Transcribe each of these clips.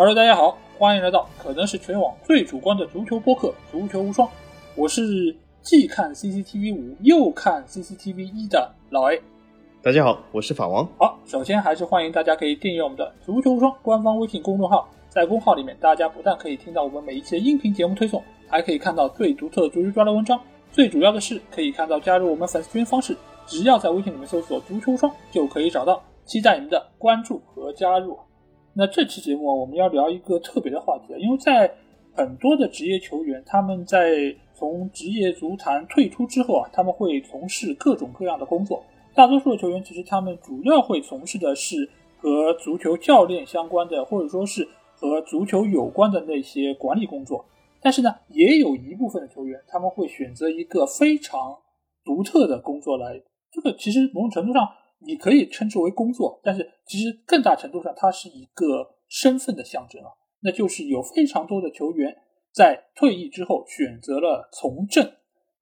Hello，大家好，欢迎来到可能是全网最主观的足球播客《足球无双》，我是既看 CCTV 五又看 CCTV 一的老 A。大家好，我是法王。好，首先还是欢迎大家可以订阅我们的《足球无双》官方微信公众号，在公号里面，大家不但可以听到我们每一期的音频节目推送，还可以看到最独特的足球专栏文章。最主要的是，可以看到加入我们粉丝群方式，只要在微信里面搜索“足球无双”就可以找到。期待你们的关注和加入。那这期节目我们要聊一个特别的话题，因为在很多的职业球员，他们在从职业足坛退出之后啊，他们会从事各种各样的工作。大多数的球员其实他们主要会从事的是和足球教练相关的，或者说是和足球有关的那些管理工作。但是呢，也有一部分的球员他们会选择一个非常独特的工作来，这个其实某种程度上。你可以称之为工作，但是其实更大程度上，它是一个身份的象征啊。那就是有非常多的球员在退役之后选择了从政。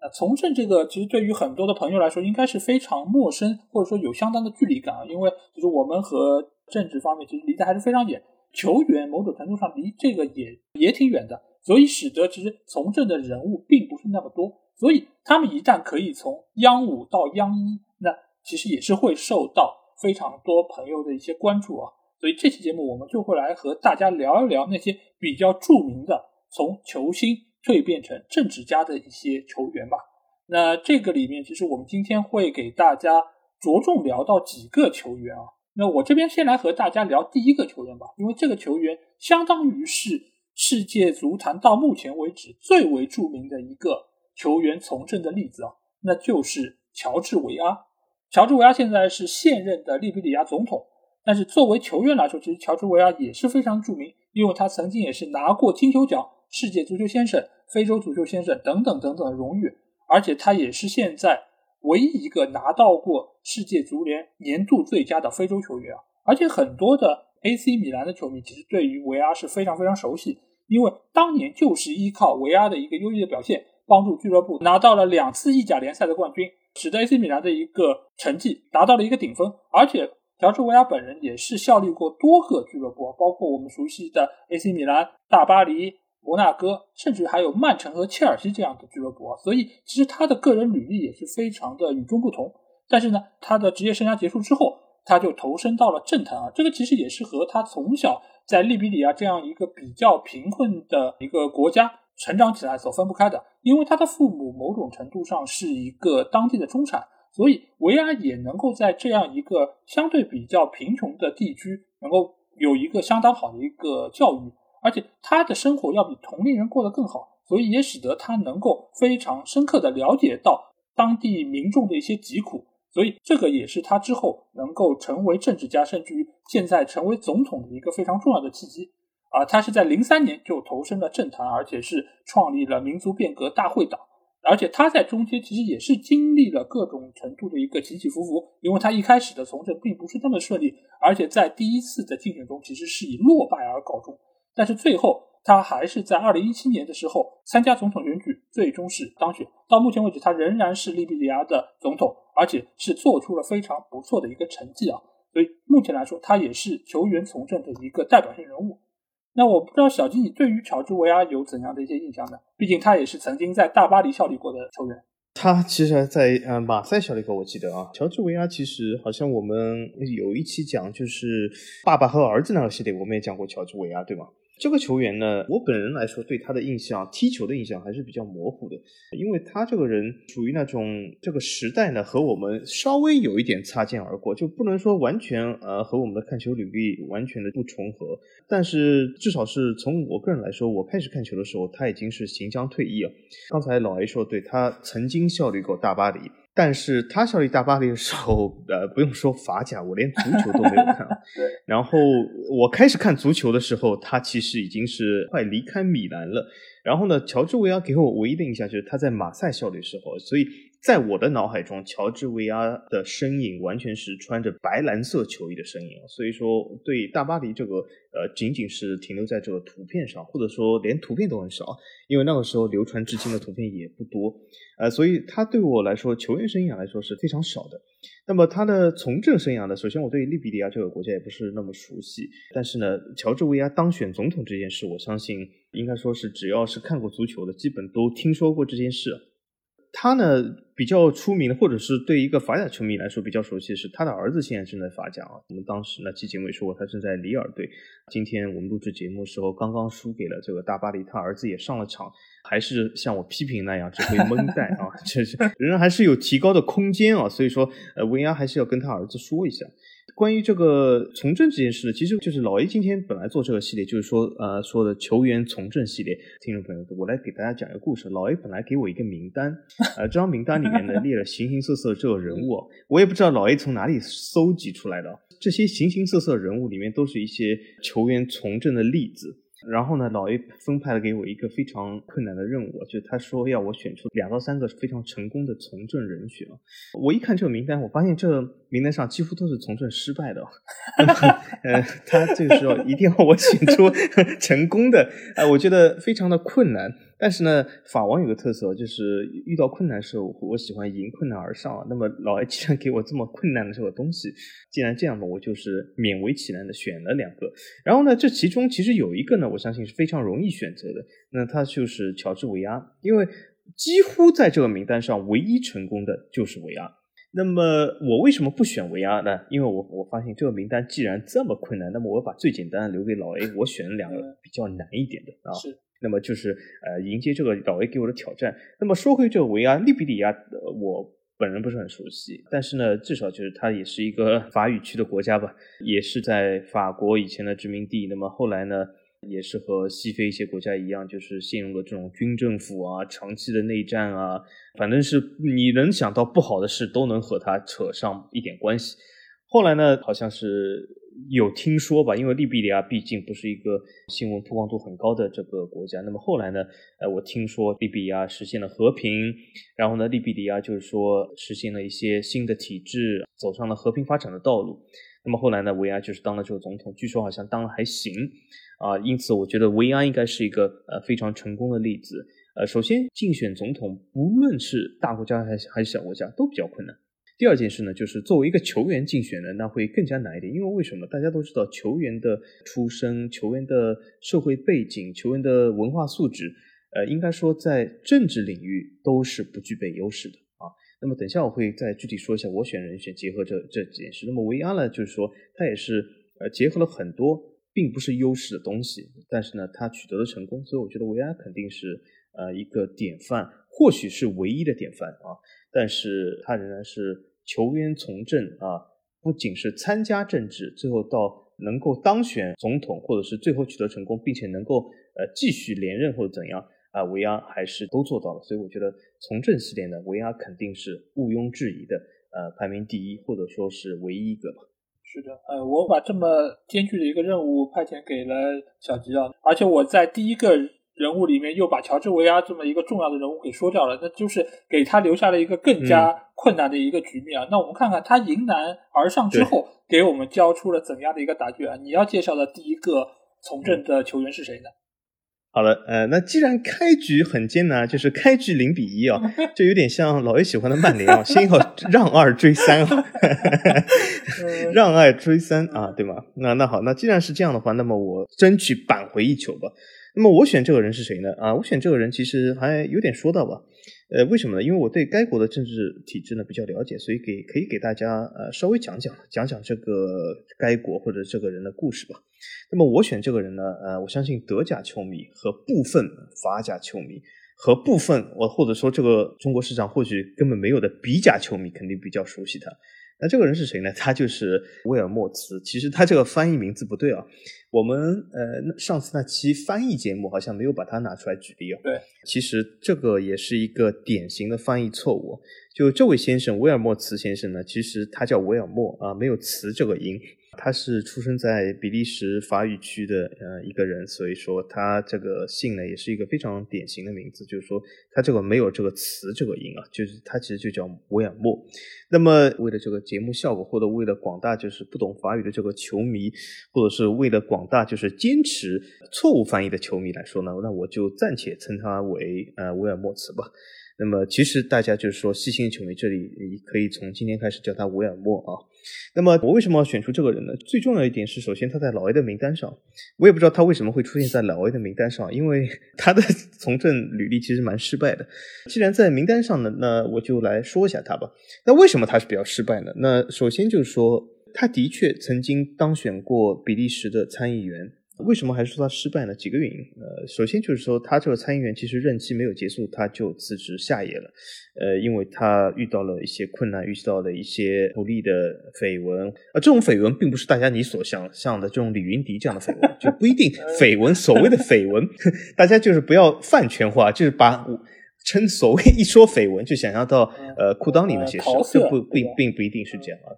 那从政这个，其实对于很多的朋友来说，应该是非常陌生，或者说有相当的距离感啊。因为就是我们和政治方面其实离得还是非常远，球员某种程度上离这个也也挺远的，所以使得其实从政的人物并不是那么多。所以他们一旦可以从央五到央一，那其实也是会受到非常多朋友的一些关注啊，所以这期节目我们就会来和大家聊一聊那些比较著名的从球星蜕变成政治家的一些球员吧。那这个里面，其实我们今天会给大家着重聊到几个球员啊。那我这边先来和大家聊第一个球员吧，因为这个球员相当于是世界足坛到目前为止最为著名的一个球员从政的例子啊，那就是乔治维阿。乔治维阿现在是现任的利比里亚总统，但是作为球员来说，其实乔治维阿也是非常著名，因为他曾经也是拿过金球奖、世界足球先生、非洲足球先生等等等等的荣誉，而且他也是现在唯一一个拿到过世界足联年度最佳的非洲球员啊！而且很多的 AC 米兰的球迷其实对于维阿是非常非常熟悉，因为当年就是依靠维阿的一个优异的表现，帮助俱乐部拿到了两次意甲联赛的冠军。使得 AC 米兰的一个成绩达到了一个顶峰，而且乔治维亚本人也是效力过多个俱乐部，包括我们熟悉的 AC 米兰、大巴黎、摩纳哥，甚至还有曼城和切尔西这样的俱乐部。所以，其实他的个人履历也是非常的与众不同。但是呢，他的职业生涯结束之后，他就投身到了政坛啊，这个其实也是和他从小在利比里亚这样一个比较贫困的一个国家。成长起来所分不开的，因为他的父母某种程度上是一个当地的中产，所以维阿也能够在这样一个相对比较贫穷的地区，能够有一个相当好的一个教育，而且他的生活要比同龄人过得更好，所以也使得他能够非常深刻的了解到当地民众的一些疾苦，所以这个也是他之后能够成为政治家，甚至于现在成为总统的一个非常重要的契机。啊，他是在零三年就投身了政坛，而且是创立了民族变革大会党。而且他在中间其实也是经历了各种程度的一个起起伏伏，因为他一开始的从政并不是那么顺利，而且在第一次的竞选中其实是以落败而告终。但是最后他还是在二零一七年的时候参加总统选举，最终是当选。到目前为止，他仍然是利比里亚的总统，而且是做出了非常不错的一个成绩啊。所以目前来说，他也是球员从政的一个代表性人物。那我不知道小金，你对于乔治维阿有怎样的一些印象呢？毕竟他也是曾经在大巴黎效力过的球员。他其实在呃马赛效力过，我记得啊。乔治维阿其实好像我们有一期讲就是爸爸和儿子那个系列，我们也讲过乔治维阿，对吗？这个球员呢，我本人来说对他的印象，踢球的印象还是比较模糊的，因为他这个人属于那种这个时代呢和我们稍微有一点擦肩而过，就不能说完全呃和我们的看球履历完全的不重合，但是至少是从我个人来说，我开始看球的时候他已经是行将退役了。刚才老 A 说，对他曾经效力过大巴黎。但是他效力大巴黎的时候，呃，不用说法甲，我连足球都没有看。然后我开始看足球的时候，他其实已经是快离开米兰了。然后呢，乔治维亚给我唯一的印象就是他在马赛效力的时候，所以在我的脑海中，乔治维阿的身影完全是穿着白蓝色球衣的身影，所以说对大巴黎这个呃，仅仅是停留在这个图片上，或者说连图片都很少，因为那个时候流传至今的图片也不多，呃，所以他对我来说，球员生涯来说是非常少的。那么他的从政生涯呢？首先我对利比里亚这个国家也不是那么熟悉，但是呢，乔治维阿当选总统这件事，我相信应该说是只要是看过足球的，基本都听说过这件事。他呢比较出名的，或者是对一个法甲球迷来说比较熟悉是，他的儿子现在正在法甲啊。我们当时那期节目也说过，他正在里尔队。今天我们录制节目的时候，刚刚输给了这个大巴黎，他儿子也上了场，还是像我批评那样只会蒙带啊，这是仍然还是有提高的空间啊。所以说，呃，维亚还是要跟他儿子说一下。关于这个从政这件事呢，其实就是老 A 今天本来做这个系列，就是说，呃，说的球员从政系列。听众朋友，我来给大家讲一个故事。老 A 本来给我一个名单，呃，这张名单里面呢 列了形形色色这个人物，我也不知道老 A 从哪里搜集出来的。这些形形色色人物里面都是一些球员从政的例子。然后呢，老 A 分派了给我一个非常困难的任务，就他说要我选出两到三个非常成功的从政人选。我一看这个名单，我发现这个名单上几乎都是从政失败的。呃，他这个时候一定要我选出 成功的，呃，我觉得非常的困难。但是呢，法王有个特色，就是遇到困难时候，我喜欢迎困难而上。那么老 A 既然给我这么困难的这个东西，既然这样嘛，我就是勉为其难的选了两个。然后呢，这其中其实有一个呢，我相信是非常容易选择的，那他就是乔治维阿，因为几乎在这个名单上唯一成功的就是维阿。那么我为什么不选维阿呢？因为我我发现这个名单既然这么困难，那么我把最简单的留给老 A，我选了两个比较难一点的啊。是。那么就是呃迎接这个老 A 给我的挑战。那么说回这个维阿利比里亚，呃我本人不是很熟悉，但是呢，至少就是它也是一个法语区的国家吧，也是在法国以前的殖民地。那么后来呢，也是和西非一些国家一样，就是陷入了这种军政府啊、长期的内战啊，反正是你能想到不好的事都能和它扯上一点关系。后来呢，好像是。有听说吧？因为利比里亚毕竟不是一个新闻曝光度很高的这个国家。那么后来呢？呃，我听说利比亚实现了和平，然后呢，利比里亚就是说实现了一些新的体制，走上了和平发展的道路。那么后来呢，维亚就是当了这个总统，据说好像当了还行啊。因此，我觉得维亚应该是一个呃非常成功的例子。呃，首先竞选总统，不论是大国家还是还是小国家，都比较困难。第二件事呢，就是作为一个球员竞选呢，那会更加难一点。因为为什么？大家都知道，球员的出身、球员的社会背景、球员的文化素质，呃，应该说在政治领域都是不具备优势的啊。那么等下我会再具体说一下我选人选结合这这几件事。那么维阿呢，就是说他也是呃结合了很多并不是优势的东西，但是呢，他取得了成功，所以我觉得维阿肯定是呃一个典范，或许是唯一的典范啊。但是他仍然是。球员从政啊，不仅是参加政治，最后到能够当选总统，或者是最后取得成功，并且能够呃继续连任或者怎样啊，维阿还是都做到了。所以我觉得从政系列呢，维阿肯定是毋庸置疑的，呃，排名第一，或者说是唯一一个吧。是的，呃，我把这么艰巨的一个任务派遣给了小吉啊，而且我在第一个。人物里面又把乔治维阿这么一个重要的人物给说掉了，那就是给他留下了一个更加困难的一个局面啊。那我们看看他迎难而上之后，给我们交出了怎样的一个答卷啊？你要介绍的第一个从政的球员是谁呢？好了，呃，那既然开局很艰难，就是开局零比一啊，就有点像老 A 喜欢的曼联啊，先要 让二追三啊，让二追三啊，对吗？那那好，那既然是这样的话，那么我争取扳回一球吧。那么我选这个人是谁呢？啊，我选这个人其实还有点说到吧。呃，为什么呢？因为我对该国的政治体制呢比较了解，所以给可以给大家呃稍微讲讲讲讲这个该国或者这个人的故事吧。那么我选这个人呢，呃，我相信德甲球迷和部分法甲球迷和部分我或者说这个中国市场或许根本没有的比甲球迷肯定比较熟悉他。那这个人是谁呢？他就是威尔莫茨。其实他这个翻译名字不对啊。我们呃上次那期翻译节目好像没有把它拿出来举例啊。对，其实这个也是一个典型的翻译错误。就这位先生威尔莫茨先生呢，其实他叫威尔莫啊，没有茨这个音。他是出生在比利时法语区的呃一个人，所以说他这个姓呢也是一个非常典型的名字，就是说他这个没有这个词这个音啊，就是他其实就叫维尔莫。那么为了这个节目效果，或者为了广大就是不懂法语的这个球迷，或者是为了广大就是坚持错误翻译的球迷来说呢，那我就暂且称他为呃维尔莫茨吧。那么其实大家就是说细心的球迷，这里你可以从今天开始叫他维尔莫啊。那么我为什么要选出这个人呢？最重要一点是，首先他在老 A 的名单上，我也不知道他为什么会出现在老 A 的名单上，因为 他的 从政履历其实蛮失败的。既然在名单上呢，那我就来说一下他吧。那为什么他是比较失败呢？那首先就是说，他的确曾经当选过比利时的参议员。为什么还是说他失败呢？几个原因。呃，首先就是说，他这个参议员其实任期没有结束，他就辞职下野了。呃，因为他遇到了一些困难，遇到了一些不利的绯闻。啊，这种绯闻并不是大家你所想象的这种李云迪这样的绯闻，就不一定 绯闻。所谓的绯闻，大家就是不要饭圈化，就是把称所谓一说绯闻，就想象到呃裤裆里那些事，就不并并不一定是这样啊。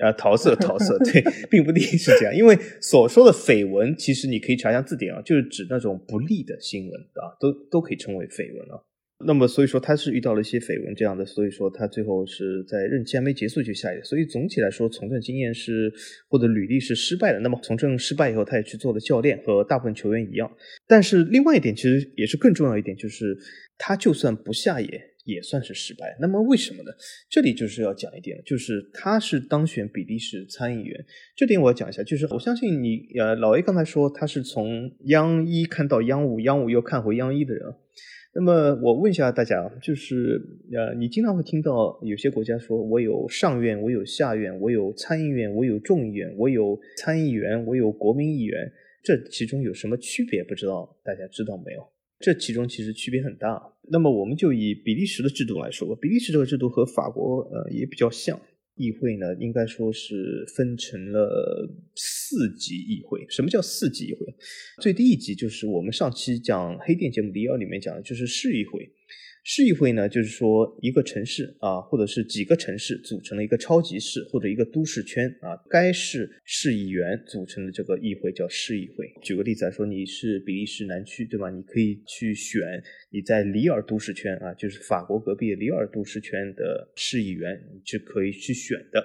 啊，桃色，桃色，对，并不一定是这样，因为所说的绯闻，其实你可以查一下字典啊，就是指那种不利的新闻啊，都都可以称为绯闻啊。那么，所以说他是遇到了一些绯闻这样的，所以说他最后是在任期还没结束就下野。所以总体来说，从政经验是或者履历是失败的。那么从政失败以后，他也去做了教练，和大部分球员一样。但是另外一点，其实也是更重要一点，就是他就算不下野。也算是失败。那么为什么呢？这里就是要讲一点了，就是他是当选比利时参议员，这点我要讲一下。就是我相信你，呃，老 A 刚才说他是从央一看到央五，央五又看回央一的人。那么我问一下大家，就是呃，你经常会听到有些国家说，我有上院，我有下院，我有参议院，我有众议院，我有参议员，我有国民议员，这其中有什么区别？不知道大家知道没有？这其中其实区别很大。那么我们就以比利时的制度来说吧，比利时这个制度和法国呃也比较像。议会呢，应该说是分成了四级议会。什么叫四级议会？最低一级就是我们上期讲黑店节目里要里面讲的，就是市议会。市议会呢，就是说一个城市啊，或者是几个城市组成了一个超级市或者一个都市圈啊，该市市议员组成的这个议会叫市议会。举个例子来说，你是比利时南区，对吧？你可以去选你在里尔都市圈啊，就是法国隔壁里尔都市圈的市议员，你是可以去选的。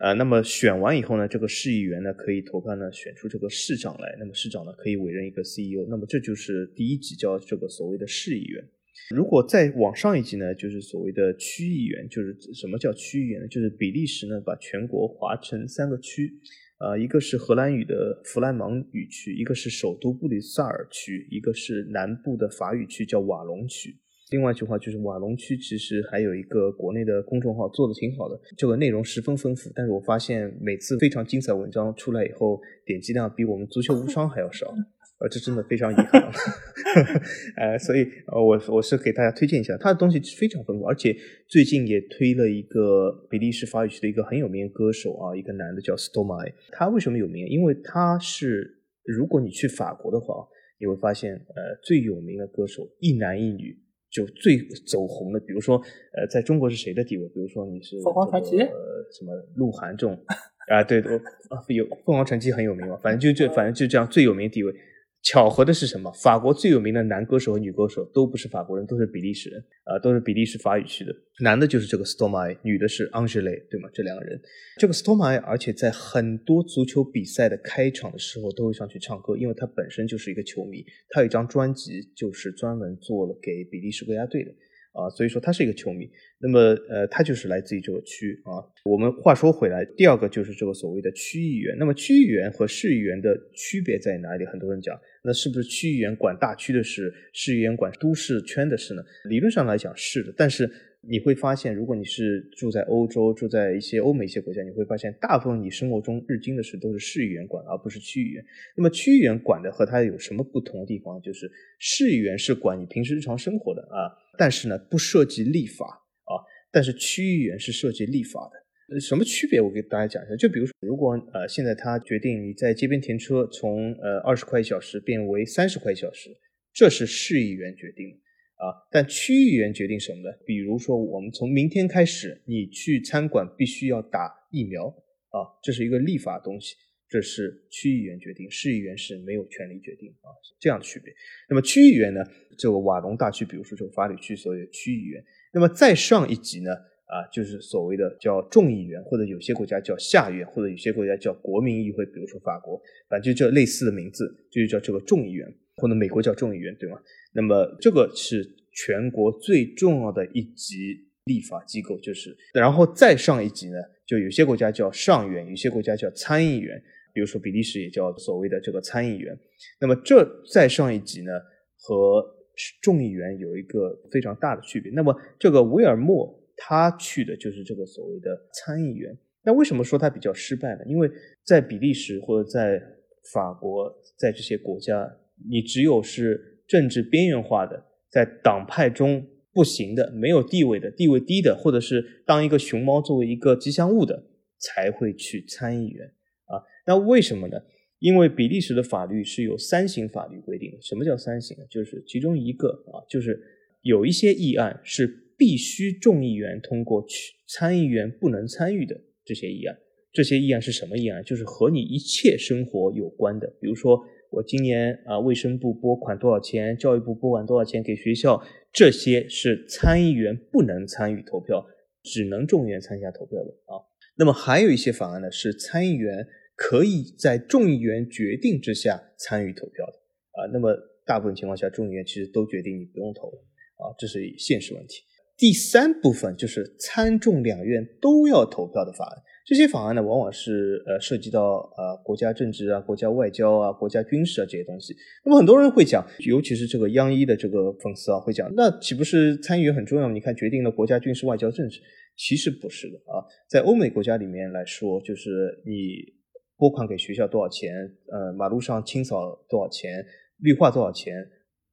呃，那么选完以后呢，这个市议员呢可以投票呢选出这个市长来，那么市长呢可以委任一个 CEO，那么这就是第一级叫这个所谓的市议员。如果再往上一级呢，就是所谓的区议员，就是什么叫区议员呢？就是比利时呢把全国划成三个区，啊，一个是荷兰语的弗兰芒语区，一个是首都布吕塞尔区，一个是南部的法语区叫瓦隆区。另外一句话就是瓦隆区其实还有一个国内的公众号做的挺好的，这个内容十分丰富，但是我发现每次非常精彩文章出来以后，点击量比我们足球无双还要少。呃，这真的非常遗憾，呃，所以呃，我我是给大家推荐一下，他的东西非常丰富，而且最近也推了一个比利时法语区的一个很有名的歌手啊，一个男的叫 Stomai，他为什么有名？因为他是如果你去法国的话，你会发现呃最有名的歌手一男一女就最走红的，比如说呃在中国是谁的地位？比如说你是凤凰传奇，呃什么鹿晗这种 啊，对对啊有凤凰传奇很有名嘛，反正就这反正就这样最有名的地位。巧合的是什么？法国最有名的男歌手和女歌手都不是法国人，都是比利时人，啊，都是比利时法语区的。男的就是这个 Stomai，女的是 Angele，对吗？这两个人，这个 Stomai，而且在很多足球比赛的开场的时候都会上去唱歌，因为他本身就是一个球迷。他有一张专辑就是专门做了给比利时国家队的。啊，所以说他是一个球迷，那么呃，他就是来自于这个区啊。我们话说回来，第二个就是这个所谓的区议员。那么区议员和市议员的区别在哪里？很多人讲，那是不是区议员管大区的事，市议员管都市圈的事呢？理论上来讲是的，但是。你会发现，如果你是住在欧洲，住在一些欧美一些国家，你会发现，大部分你生活中日经的事都是市议员管，而不是区议员。那么区议员管的和他有什么不同的地方？就是市议员是管你平时日常生活的啊，但是呢不涉及立法啊，但是区议员是涉及立法的。什么区别？我给大家讲一下。就比如说，如果呃现在他决定你在街边停车从呃二十块一小时变为三十块一小时，这是市议员决定的。啊，但区议员决定什么呢？比如说，我们从明天开始，你去餐馆必须要打疫苗啊，这是一个立法东西这是区议员决定，市议员是没有权利决定啊，是这样的区别。那么区议员呢，这个瓦隆大区，比如说这个法里区所有的区议员，那么再上一级呢？啊，就是所谓的叫众议员，或者有些国家叫下院，或者有些国家叫国民议会，比如说法国，反正就叫类似的名字，就叫这个众议员，或者美国叫众议员，对吗？那么这个是全国最重要的一级立法机构，就是，然后再上一级呢，就有些国家叫上院，有些国家叫参议员，比如说比利时也叫所谓的这个参议员。那么这再上一级呢，和众议员有一个非常大的区别。那么这个维尔莫。他去的就是这个所谓的参议员。那为什么说他比较失败呢？因为在比利时或者在法国，在这些国家，你只有是政治边缘化的，在党派中不行的、没有地位的、地位低的，或者是当一个熊猫作为一个吉祥物的，才会去参议员啊。那为什么呢？因为比利时的法律是有三型法律规定的。什么叫三型？就是其中一个啊，就是有一些议案是。必须众议员通过，去参议员不能参与的这些议案，这些议案是什么议案？就是和你一切生活有关的。比如说，我今年啊，卫生部拨款多少钱，教育部拨款多少钱给学校，这些是参议员不能参与投票，只能众议员参加投票的啊。那么还有一些法案呢，是参议员可以在众议员决定之下参与投票的啊。那么大部分情况下，众议员其实都决定你不用投了啊，这是现实问题。第三部分就是参众两院都要投票的法案，这些法案呢，往往是呃涉及到呃国家政治啊、国家外交啊、国家军事啊这些东西。那么很多人会讲，尤其是这个央一的这个粉丝啊，会讲，那岂不是参议员很重要？你看决定了国家军事、外交、政治，其实不是的啊。在欧美国家里面来说，就是你拨款给学校多少钱，呃，马路上清扫多少钱，绿化多少钱。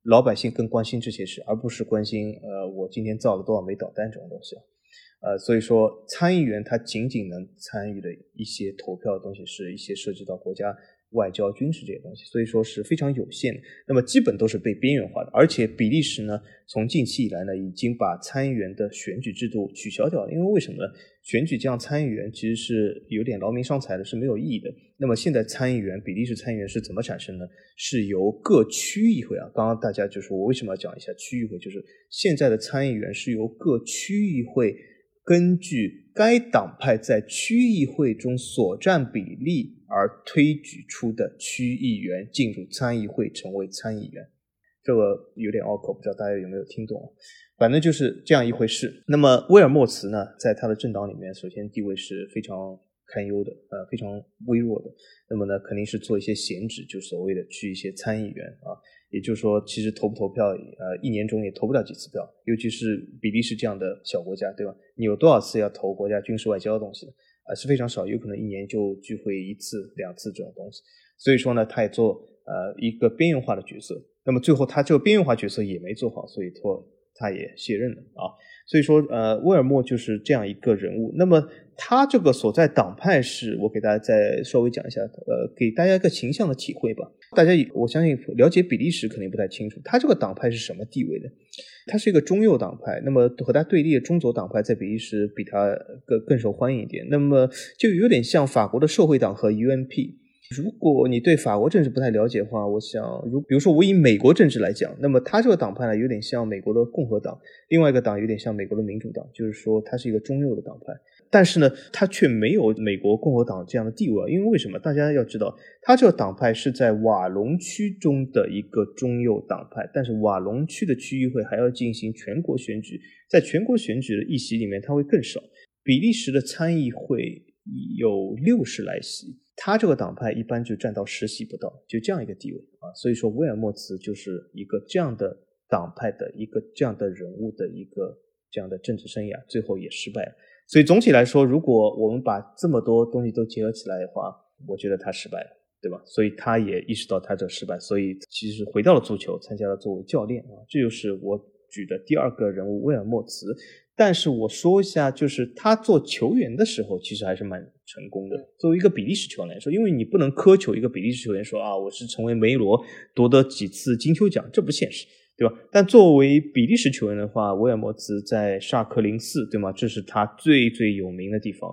老百姓更关心这些事，而不是关心呃我今天造了多少枚导弹这种东西啊呃，所以说参议员他仅仅能参与的一些投票的东西，是一些涉及到国家。外交、军事这些东西，所以说是非常有限的。那么基本都是被边缘化的。而且比利时呢，从近期以来呢，已经把参议员的选举制度取消掉了。因为为什么呢？选举这样参议员其实是有点劳民伤财的，是没有意义的。那么现在参议员，比利时参议员是怎么产生呢？是由各区议会啊。刚刚大家就说我为什么要讲一下区议会，就是现在的参议员是由各区议会。根据该党派在区议会中所占比例而推举出的区议员进入参议会成为参议员，这个有点拗口，不知道大家有没有听懂？反正就是这样一回事。那么威尔莫茨呢，在他的政党里面，首先地位是非常堪忧的，呃，非常微弱的。那么呢，肯定是做一些闲职，就所谓的去一些参议员啊。也就是说，其实投不投票，呃，一年中也投不了几次票，尤其是比利时这样的小国家，对吧？你有多少次要投国家军事外交的东西呢啊，是非常少，有可能一年就聚会一次、两次这种东西。所以说呢，他也做呃一个边缘化的角色。那么最后他这个边缘化角色也没做好，所以说他也卸任了啊。所以说，呃，威尔莫就是这样一个人物。那么他这个所在党派是，我给大家再稍微讲一下，呃，给大家一个形象的体会吧。大家我相信了解比利时肯定不太清楚，他这个党派是什么地位的？他是一个中右党派。那么和他对立的中左党派在比利时比他更更受欢迎一点。那么就有点像法国的社会党和 UMP。如果你对法国政治不太了解的话，我想，如比如说我以美国政治来讲，那么他这个党派呢，有点像美国的共和党，另外一个党有点像美国的民主党，就是说它是一个中右的党派，但是呢，它却没有美国共和党这样的地位，因为为什么？大家要知道，它这个党派是在瓦隆区中的一个中右党派，但是瓦隆区的区议会还要进行全国选举，在全国选举的议席里面，它会更少。比利时的参议会有六十来席。他这个党派一般就占到十席不到，就这样一个地位啊，所以说威尔莫茨就是一个这样的党派的一个这样的人物的一个这样的政治生涯，最后也失败了。所以总体来说，如果我们把这么多东西都结合起来的话，我觉得他失败了，对吧？所以他也意识到他这失败，所以其实回到了足球，参加了作为教练啊，这就是我举的第二个人物威尔莫茨。但是我说一下，就是他做球员的时候，其实还是蛮成功的。作为一个比利时球员来说，因为你不能苛求一个比利时球员说啊，我是成为梅罗夺得几次金球奖，这不现实。对吧？但作为比利时球员的话，维尔莫兹在沙克零四，对吗？这是他最最有名的地方。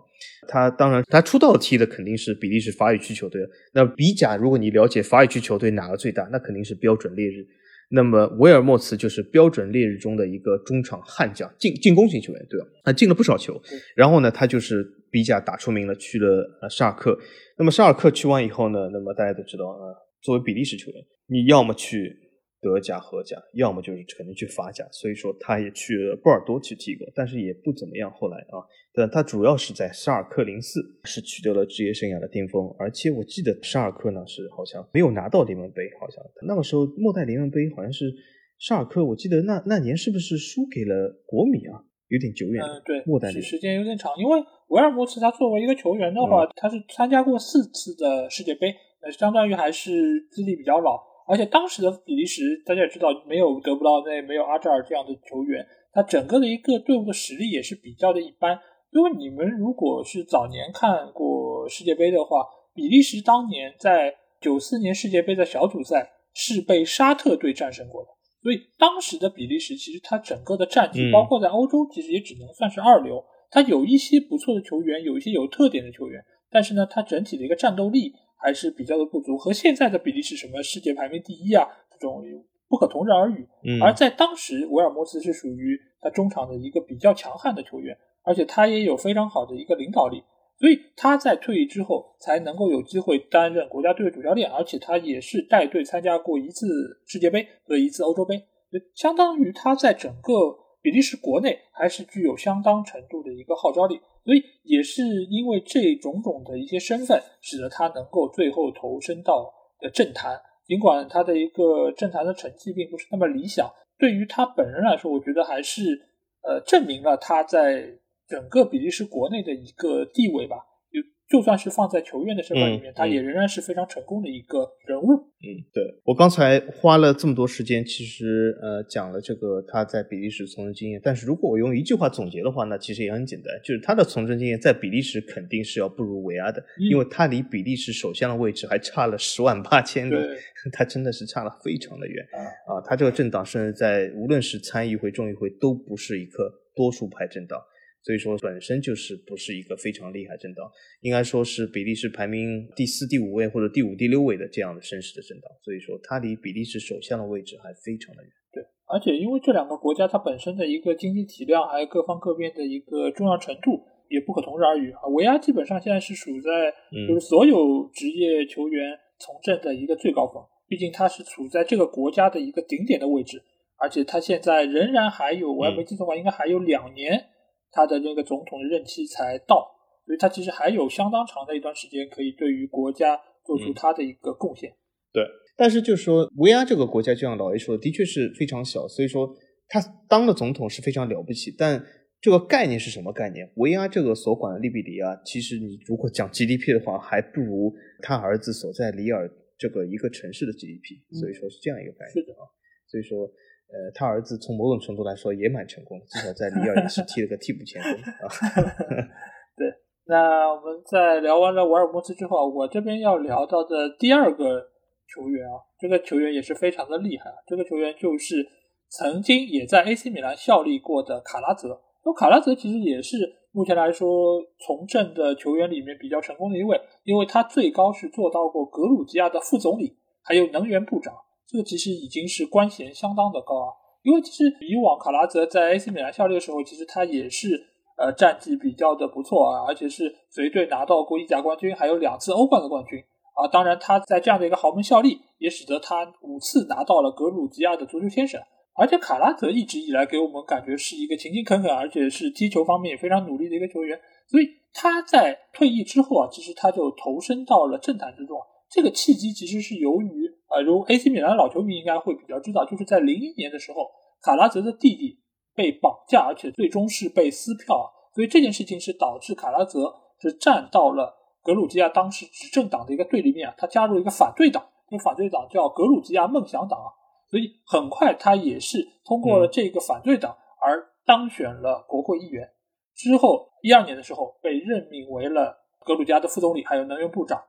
他当然，他出道踢的肯定是比利时法语区球队。那比甲，如果你了解法语区球队哪个最大，那肯定是标准烈日。那么维尔莫茨就是标准烈日中的一个中场悍将，进进攻型球员，对吧？他进了不少球。然后呢，他就是比甲打出名了，去了呃沙尔克。那么沙尔克去完以后呢，那么大家都知道啊，作为比利时球员，你要么去。德甲、荷甲，要么就是可能去法甲，所以说他也去了波尔多去踢过，但是也不怎么样。后来啊，但他主要是在沙尔克零四是取得了职业生涯的巅峰，而且我记得沙尔克呢是好像没有拿到联盟杯，好像那个时候末代联盟杯好像是沙尔克，我记得那那年是不是输给了国米啊？有点久远。嗯，对，末代时间有点长，因为维尔莫茨他作为一个球员的话，他是参加过四次的世界杯，呃，相当于还是资历比较老。而且当时的比利时，大家也知道，没有德布劳内，没有阿扎尔这样的球员，他整个的一个队伍的实力也是比较的一般。因为你们如果是早年看过世界杯的话，比利时当年在九四年世界杯的小组赛是被沙特队战胜过的，所以当时的比利时其实他整个的战绩，包括在欧洲，其实也只能算是二流。他有一些不错的球员，有一些有特点的球员，但是呢，他整体的一个战斗力。还是比较的不足，和现在的比利时什么世界排名第一啊这种不可同日而语。而在当时，维尔莫斯是属于他中场的一个比较强悍的球员，而且他也有非常好的一个领导力，所以他在退役之后才能够有机会担任国家队的主教练，而且他也是带队参加过一次世界杯和一次欧洲杯，相当于他在整个比利时国内还是具有相当程度的一个号召力。所以也是因为这种种的一些身份，使得他能够最后投身到呃政坛。尽管他的一个政坛的成绩并不是那么理想，对于他本人来说，我觉得还是呃证明了他在整个比利时国内的一个地位吧。就算是放在球员的身份里面，他也仍然是非常成功的一个人物。嗯，对我刚才花了这么多时间，其实呃讲了这个他在比利时从政经验。但是如果我用一句话总结的话，那其实也很简单，就是他的从政经验在比利时肯定是要不如维阿的，因为他离比利时首相的位置还差了十万八千里，他真的是差了非常的远啊！他这个政党甚至在无论是参议会、众议会都不是一个多数派政党。所以说本身就是不是一个非常厉害政党，应该说是比利时排名第四、第五位或者第五、第六位的这样的绅士的政党。所以说它离比利时首相的位置还非常的远。对，而且因为这两个国家它本身的一个经济体量，还有各方各面的一个重要程度也不可同日而语啊。维阿基本上现在是处在就是所有职业球员从政的一个最高峰，毕竟它是处在这个国家的一个顶点的位置，而且它现在仍然还有，我还没记错的话，应该还有两年。他的那个总统的任期才到，所以他其实还有相当长的一段时间可以对于国家做出他的一个贡献。对，但是就是说，维阿这个国家，就像老 A 说的，的确是非常小，所以说他当了总统是非常了不起。但这个概念是什么概念？维阿这个所管的利比里亚，其实你如果讲 GDP 的话，还不如他儿子所在里尔这个一个城市的 GDP，所以说是这样一个概念啊。所以说。呃，他儿子从某种程度来说也蛮成功的，至少在里尔也是踢了个替补前锋啊。对，那我们在聊完了瓦尔莫斯之后，我这边要聊到的第二个球员啊，这个球员也是非常的厉害啊。这个球员就是曾经也在 AC 米兰效力过的卡拉泽。那卡拉泽其实也是目前来说从政的球员里面比较成功的一位，因为他最高是做到过格鲁吉亚的副总理，还有能源部长。这个其实已经是官衔相当的高啊，因为其实以往卡拉泽在 AC 米兰效力的时候，其实他也是呃战绩比较的不错啊，而且是随队拿到过意甲冠军，还有两次欧冠的冠军啊。当然他在这样的一个豪门效力，也使得他五次拿到了格鲁吉亚的足球先生。而且卡拉泽一直以来给我们感觉是一个勤勤恳恳，而且是踢球方面也非常努力的一个球员。所以他在退役之后啊，其实他就投身到了政坛之中。这个契机其实是由于。啊，如 AC 米兰的老球迷应该会比较知道，就是在零一年的时候，卡拉泽的弟弟被绑架，而且最终是被撕票啊，所以这件事情是导致卡拉泽是站到了格鲁吉亚当时执政党的一个对立面啊，他加入一个反对党，这个反对党叫格鲁吉亚梦想党啊，所以很快他也是通过了这个反对党而当选了国会议员，之后一二年的时候被任命为了格鲁吉亚的副总理，还有能源部长。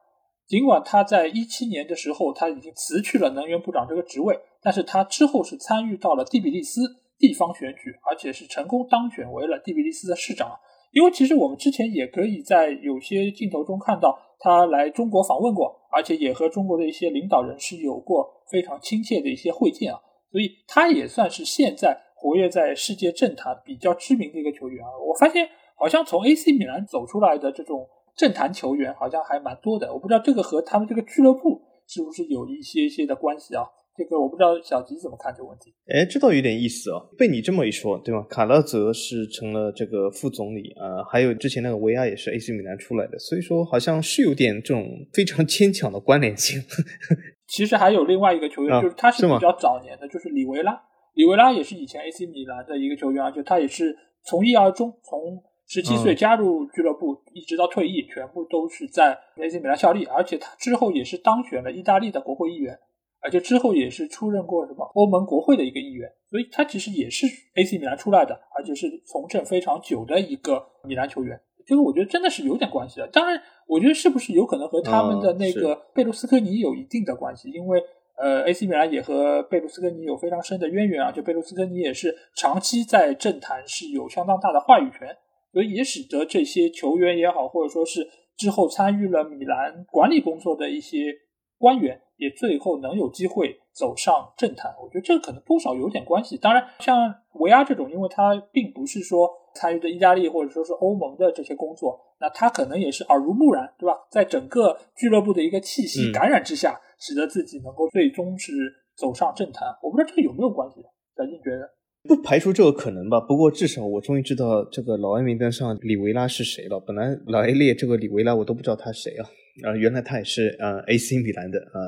尽管他在一七年的时候他已经辞去了能源部长这个职位，但是他之后是参与到了第比利斯地方选举，而且是成功当选为了第比利斯的市长。因为其实我们之前也可以在有些镜头中看到他来中国访问过，而且也和中国的一些领导人是有过非常亲切的一些会见啊，所以他也算是现在活跃在世界政坛比较知名的一个球员啊。我发现好像从 AC 米兰走出来的这种。政坛球员好像还蛮多的，我不知道这个和他们这个俱乐部是不是有一些些的关系啊？这个我不知道小吉怎么看这个问题。哎，这倒有点意思哦。被你这么一说，对吧？卡拉泽是成了这个副总理啊，还有之前那个维亚也是 AC 米兰出来的，所以说好像是有点这种非常牵强的关联性。其实还有另外一个球员，就是他是比较早年的，就是里维拉。里维拉也是以前 AC 米兰的一个球员，而且他也是从一而终，从。十七岁加入俱乐部，一直到退役，全部都是在 AC 米兰效力。而且他之后也是当选了意大利的国会议员，而且之后也是出任过什么欧盟国会的一个议员。所以他其实也是 AC 米兰出来的，而且是从政非常久的一个米兰球员。这个我觉得真的是有点关系的。当然，我觉得是不是有可能和他们的那个贝卢斯科尼有一定的关系？因为呃，AC 米兰也和贝卢斯科尼有非常深的渊源啊。就贝卢斯科尼也是长期在政坛是有相当大的话语权。所以也使得这些球员也好，或者说是之后参与了米兰管理工作的一些官员，也最后能有机会走上政坛。我觉得这个可能多少有点关系。当然，像维阿这种，因为他并不是说参与的意大利或者说是欧盟的这些工作，那他可能也是耳濡目染，对吧？在整个俱乐部的一个气息感染之下，使得自己能够最终是走上政坛。我不知道这个有没有关系，小金觉得？不排除这个可能吧，不过至少我终于知道这个老 A 名单上李维拉是谁了。本来老 A 列这个李维拉我都不知道他谁啊。啊，原来他也是呃 AC 米兰的啊。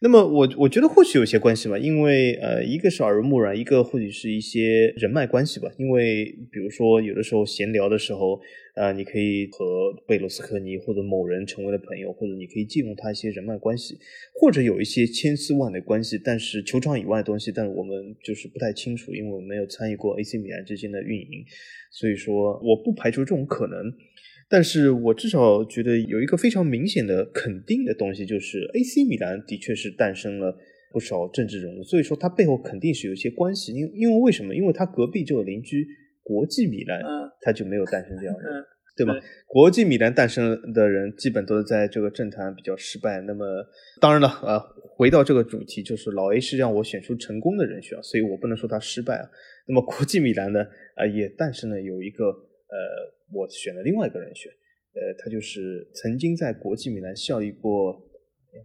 那么我我觉得或许有些关系吧，因为呃，一个是耳濡目染，一个或许是一些人脉关系吧。因为比如说有的时候闲聊的时候，呃，你可以和贝罗斯科尼或者某人成为了朋友，或者你可以借用他一些人脉关系，或者有一些千丝万缕关系，但是球场以外的东西，但我们就是不太清楚，因为我们没有参与过 AC 米兰之间的运营，所以说我不排除这种可能。但是我至少觉得有一个非常明显的肯定的东西，就是 AC 米兰的确是诞生了不少政治人物，所以说它背后肯定是有一些关系。因因为为什么？因为它隔壁这个邻居国际米兰，它就没有诞生这样的人，对吗？国际米兰诞生的人基本都是在这个政坛比较失败。那么当然了，呃，回到这个主题，就是老 A 是让我选出成功的人选，所以我不能说他失败啊。那么国际米兰呢，啊，也诞生了有一个呃。我选了另外一个人选，呃，他就是曾经在国际米兰效力过，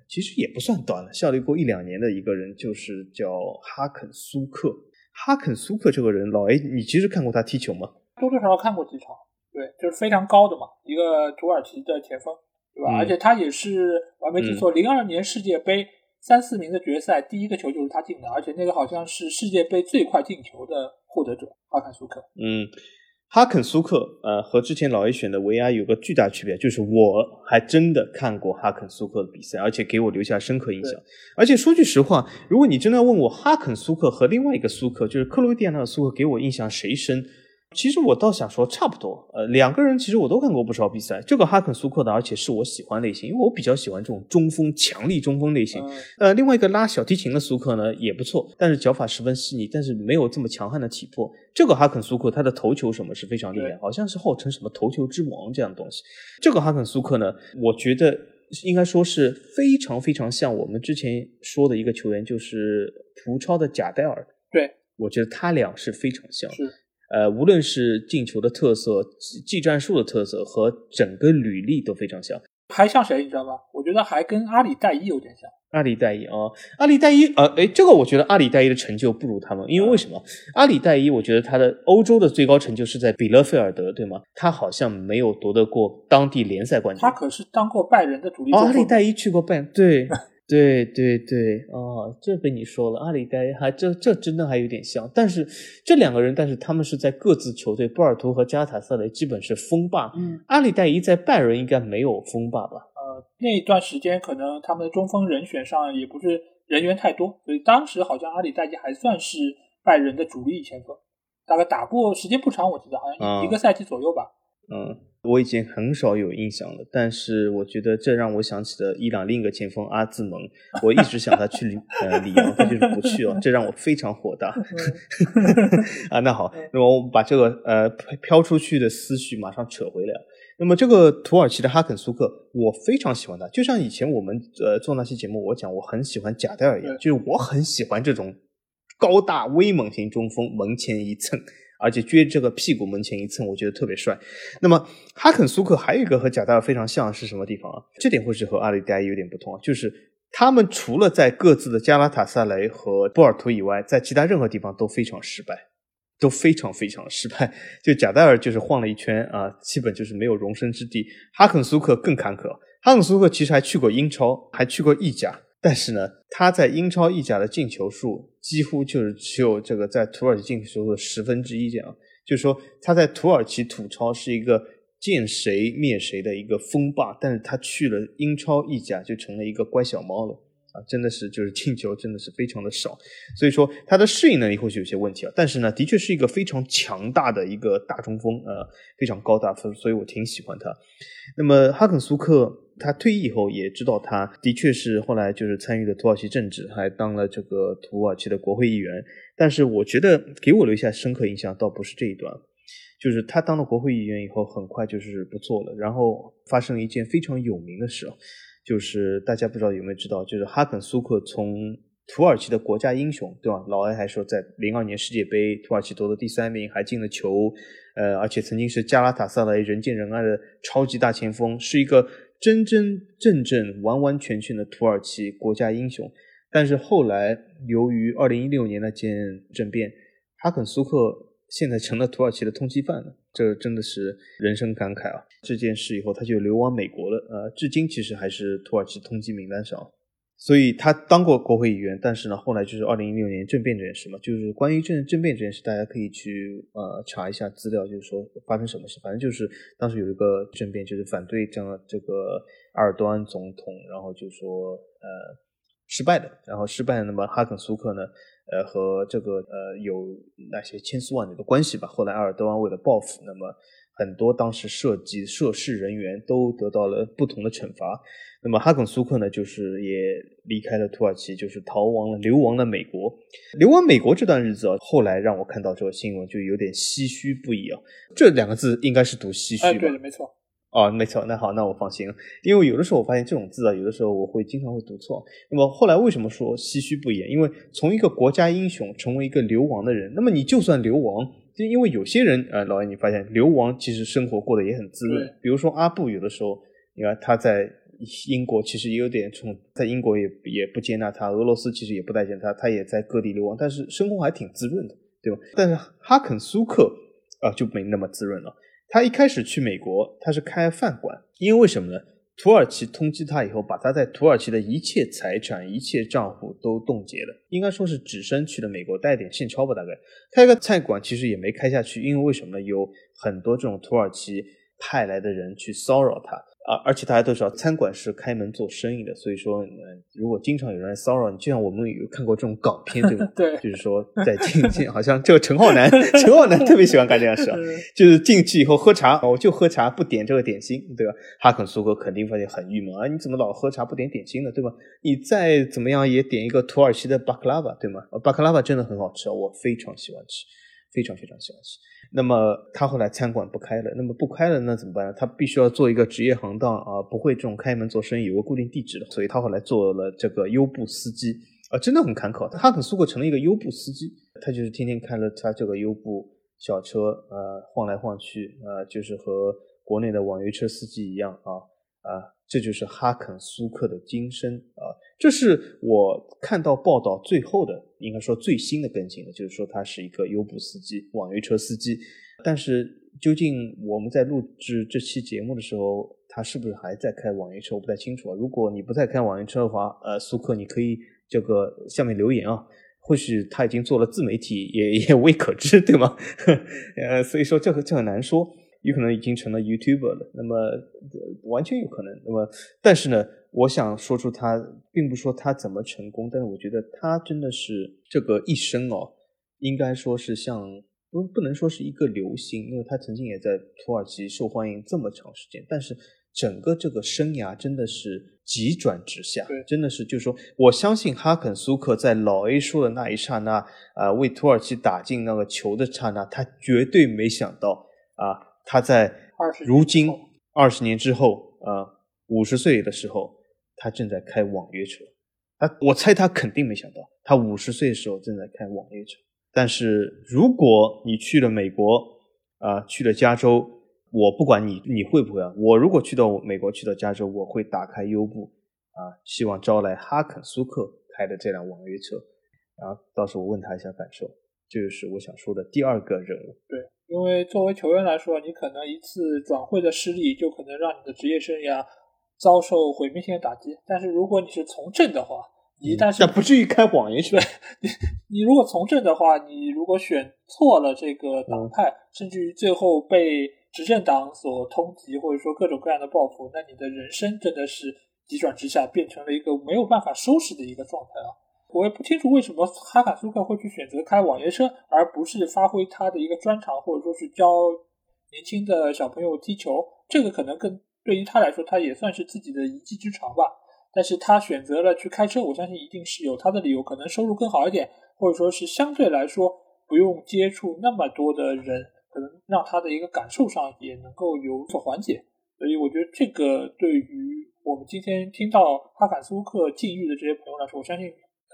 其实也不算短了，效力过一两年的一个人，就是叫哈肯苏克。哈肯苏克这个人，老 A，你其实看过他踢球吗？多多少少看过几场，对，就是非常高的嘛，一个土耳其的前锋，对吧？而且他也是，我还没记错，零二年世界杯三四名的决赛，第一个球就是他进的，而且那个好像是世界杯最快进球的获得者，哈肯苏克。嗯。哈肯苏克，呃，和之前老 A 选的维埃有个巨大区别，就是我还真的看过哈肯苏克的比赛，而且给我留下深刻印象。而且说句实话，如果你真的要问我哈肯苏克和另外一个苏克，就是克罗地亚那个苏克，给我印象谁深？其实我倒想说差不多，呃，两个人其实我都看过不少比赛。这个哈肯苏克的，而且是我喜欢类型，因为我比较喜欢这种中锋、强力中锋类型。呃，另外一个拉小提琴的苏克呢也不错，但是脚法十分细腻，但是没有这么强悍的体魄。这个哈肯苏克他的头球什么是非常厉害，好像是号称什么头球之王这样的东西。这个哈肯苏克呢，我觉得应该说是非常非常像我们之前说的一个球员，就是葡超的贾戴尔。对，我觉得他俩是非常像。是。呃，无论是进球的特色、技战术的特色和整个履历都非常像，还像谁你知道吗？我觉得还跟阿里代伊有点像。阿里代伊啊，阿里代伊，呃，哎，这个我觉得阿里代伊的成就不如他们，因为为什么？阿里代伊，我觉得他的欧洲的最高成就是在比勒菲尔德，对吗？他好像没有夺得过当地联赛冠军。他可是当过拜仁的主力。阿里代伊去过拜，对。对对对，哦，这被你说了，阿里代还这这真的还有点像，但是这两个人，但是他们是在各自球队，波尔图和加塔萨雷基本是锋霸，嗯，阿里代伊在拜仁应该没有锋霸吧？呃，那一段时间可能他们的中锋人选上也不是人员太多，所以当时好像阿里代伊还算是拜仁的主力前锋，大概打过时间不长，我记得好像一个赛季左右吧。嗯，我已经很少有印象了，但是我觉得这让我想起了伊朗另一个前锋阿兹蒙，我一直想他去里呃里昂，他就是不去哦，这让我非常火大。啊，那好，那么我们把这个呃飘出去的思绪马上扯回来。那么这个土耳其的哈肯苏克，我非常喜欢他，就像以前我们呃做那期节目，我讲我很喜欢贾戴尔一样，就是我很喜欢这种高大威猛型中锋，门前一蹭，而且撅这个屁股门前一蹭，我觉得特别帅。那么哈肯苏克还有一个和贾戴尔非常像是什么地方啊？这点或许和阿里代有点不同啊，就是他们除了在各自的加拉塔萨雷和波尔图以外，在其他任何地方都非常失败。都非常非常失败，就贾戴尔就是晃了一圈啊，基本就是没有容身之地。哈肯苏克更坎坷，哈肯苏克其实还去过英超，还去过意甲，但是呢，他在英超、意甲的进球数几乎就是只有这个在土耳其进球的十分之一这样。就是说他在土耳其土超是一个见谁灭谁的一个风霸，但是他去了英超、意甲就成了一个乖小猫了。啊，真的是就是进球真的是非常的少，所以说他的适应能力或许有些问题啊，但是呢，的确是一个非常强大的一个大中锋，呃，非常高大，所以我挺喜欢他。那么哈肯苏克他退役以后也知道他的确是后来就是参与了土耳其政治，还当了这个土耳其的国会议员，但是我觉得给我留下深刻印象倒不是这一段，就是他当了国会议员以后很快就是不做了，然后发生了一件非常有名的事。就是大家不知道有没有知道，就是哈肯苏克从土耳其的国家英雄，对吧？老艾还说，在零二年世界杯，土耳其夺了第三名，还进了球，呃，而且曾经是加拉塔萨雷人见人爱的超级大前锋，是一个真真正正、完完全全的土耳其国家英雄。但是后来，由于二零一六年那件政变，哈肯苏克。现在成了土耳其的通缉犯了，这真的是人生感慨啊！这件事以后，他就流亡美国了，呃，至今其实还是土耳其通缉名单上。所以他当过国会议员，但是呢，后来就是二零一六年政变这件事嘛，就是关于政政变这件事，大家可以去呃查一下资料，就是说发生什么事。反正就是当时有一个政变，就是反对这样这个埃尔多安总统，然后就说呃失败的，然后失败的，那么哈肯苏克呢？呃，和这个呃有那些千丝万缕的关系吧。后来埃尔多安为了报复，那么很多当时涉及涉事人员都得到了不同的惩罚。那么哈肯苏克呢，就是也离开了土耳其，就是逃亡了，流亡了美国。流亡美国这段日子啊，后来让我看到这个新闻就有点唏嘘不已啊。这两个字应该是读唏嘘吧？对，没错。哦，没错，那好，那我放心了。因为有的时候我发现这种字啊，有的时候我会经常会读错。那么后来为什么说唏嘘不已？因为从一个国家英雄成为一个流亡的人，那么你就算流亡，就因为有些人，呃，老爷你发现流亡其实生活过得也很滋润。比如说阿布，有的时候你看他在英国其实也有点从在英国也也不接纳他，俄罗斯其实也不待见他，他也在各地流亡，但是生活还挺滋润的，对吧？但是哈肯苏克啊就没那么滋润了。他一开始去美国，他是开饭馆，因为为什么呢？土耳其通缉他以后，把他在土耳其的一切财产、一切账户都冻结了，应该说是只身去了美国，带点现钞吧，大概开个菜馆其实也没开下去，因为为什么？有很多这种土耳其派来的人去骚扰他。啊，而且大家都知道，餐馆是开门做生意的，所以说，呃，如果经常有人来骚扰你，就像我们有看过这种港片，对吧？对，就是说在进进，好像这个陈浩南，陈浩南特别喜欢干这样事啊，就是进去以后喝茶，我就喝茶不点这个点心，对吧？哈肯苏格肯定发现很郁闷啊，你怎么老喝茶不点点心呢，对吧？你再怎么样也点一个土耳其的巴克拉瓦，对吗？巴克拉瓦真的很好吃啊，我非常喜欢吃。非常非常喜欢吃，那么他后来餐馆不开了，那么不开了那怎么办？他必须要做一个职业行当啊，不会这种开门做生意，有个固定地址的，所以他后来做了这个优步司机啊，真的很坎坷。哈肯苏克成了一个优步司机，他就是天天开了他这个优步小车，呃，晃来晃去，呃，就是和国内的网约车司机一样啊啊。这就是哈肯苏克的今生啊！这是我看到报道最后的，应该说最新的更新了，就是说他是一个优步司机、网约车司机。但是究竟我们在录制这期节目的时候，他是不是还在开网约车，我不太清楚啊。如果你不再开网约车的话，呃，苏克，你可以这个下面留言啊，或许他已经做了自媒体，也也未可知，对吗？呃，所以说这个这很难说。有可能已经成了 YouTuber 了，那么完全有可能。那么，但是呢，我想说出他，并不说他怎么成功，但是我觉得他真的是这个一生哦，应该说是像不不能说是一个流星，因为他曾经也在土耳其受欢迎这么长时间，但是整个这个生涯真的是急转直下，真的是就是说，我相信哈肯苏克在老 A 说的那一刹那，啊，为土耳其打进那个球的刹那，他绝对没想到啊，他在如今二十年之后，啊，五十岁的时候，他正在开网约车。他我猜他肯定没想到，他五十岁的时候正在开网约车。但是如果你去了美国，啊，去了加州，我不管你你会不会啊，我如果去到美国，去到加州，我会打开优步，啊，希望招来哈肯苏克开的这辆网约车，然后到时候我问他一下感受。这就是我想说的第二个人物。对，因为作为球员来说，你可能一次转会的失利就可能让你的职业生涯遭受毁灭性的打击。但是如果你是从政的话，一旦是不至于开网约车，你你如果从政的话，你如果选错了这个党派，甚至于最后被执政党所通缉，或者说各种各样的报复，那你的人生真的是急转直下，变成了一个没有办法收拾的一个状态啊！我也不清楚为什么哈坎苏克会去选择开网约车，而不是发挥他的一个专长，或者说是教年轻的小朋友踢球。这个可能更对于他来说，他也算是自己的一技之长吧。但是他选择了去开车，我相信一定是有他的理由，可能收入更好一点，或者说是相对来说不用接触那么多的人，可能让他的一个感受上也能够有所缓解。所以我觉得这个对于我们今天听到哈坎苏克境遇的这些朋友来说，我相信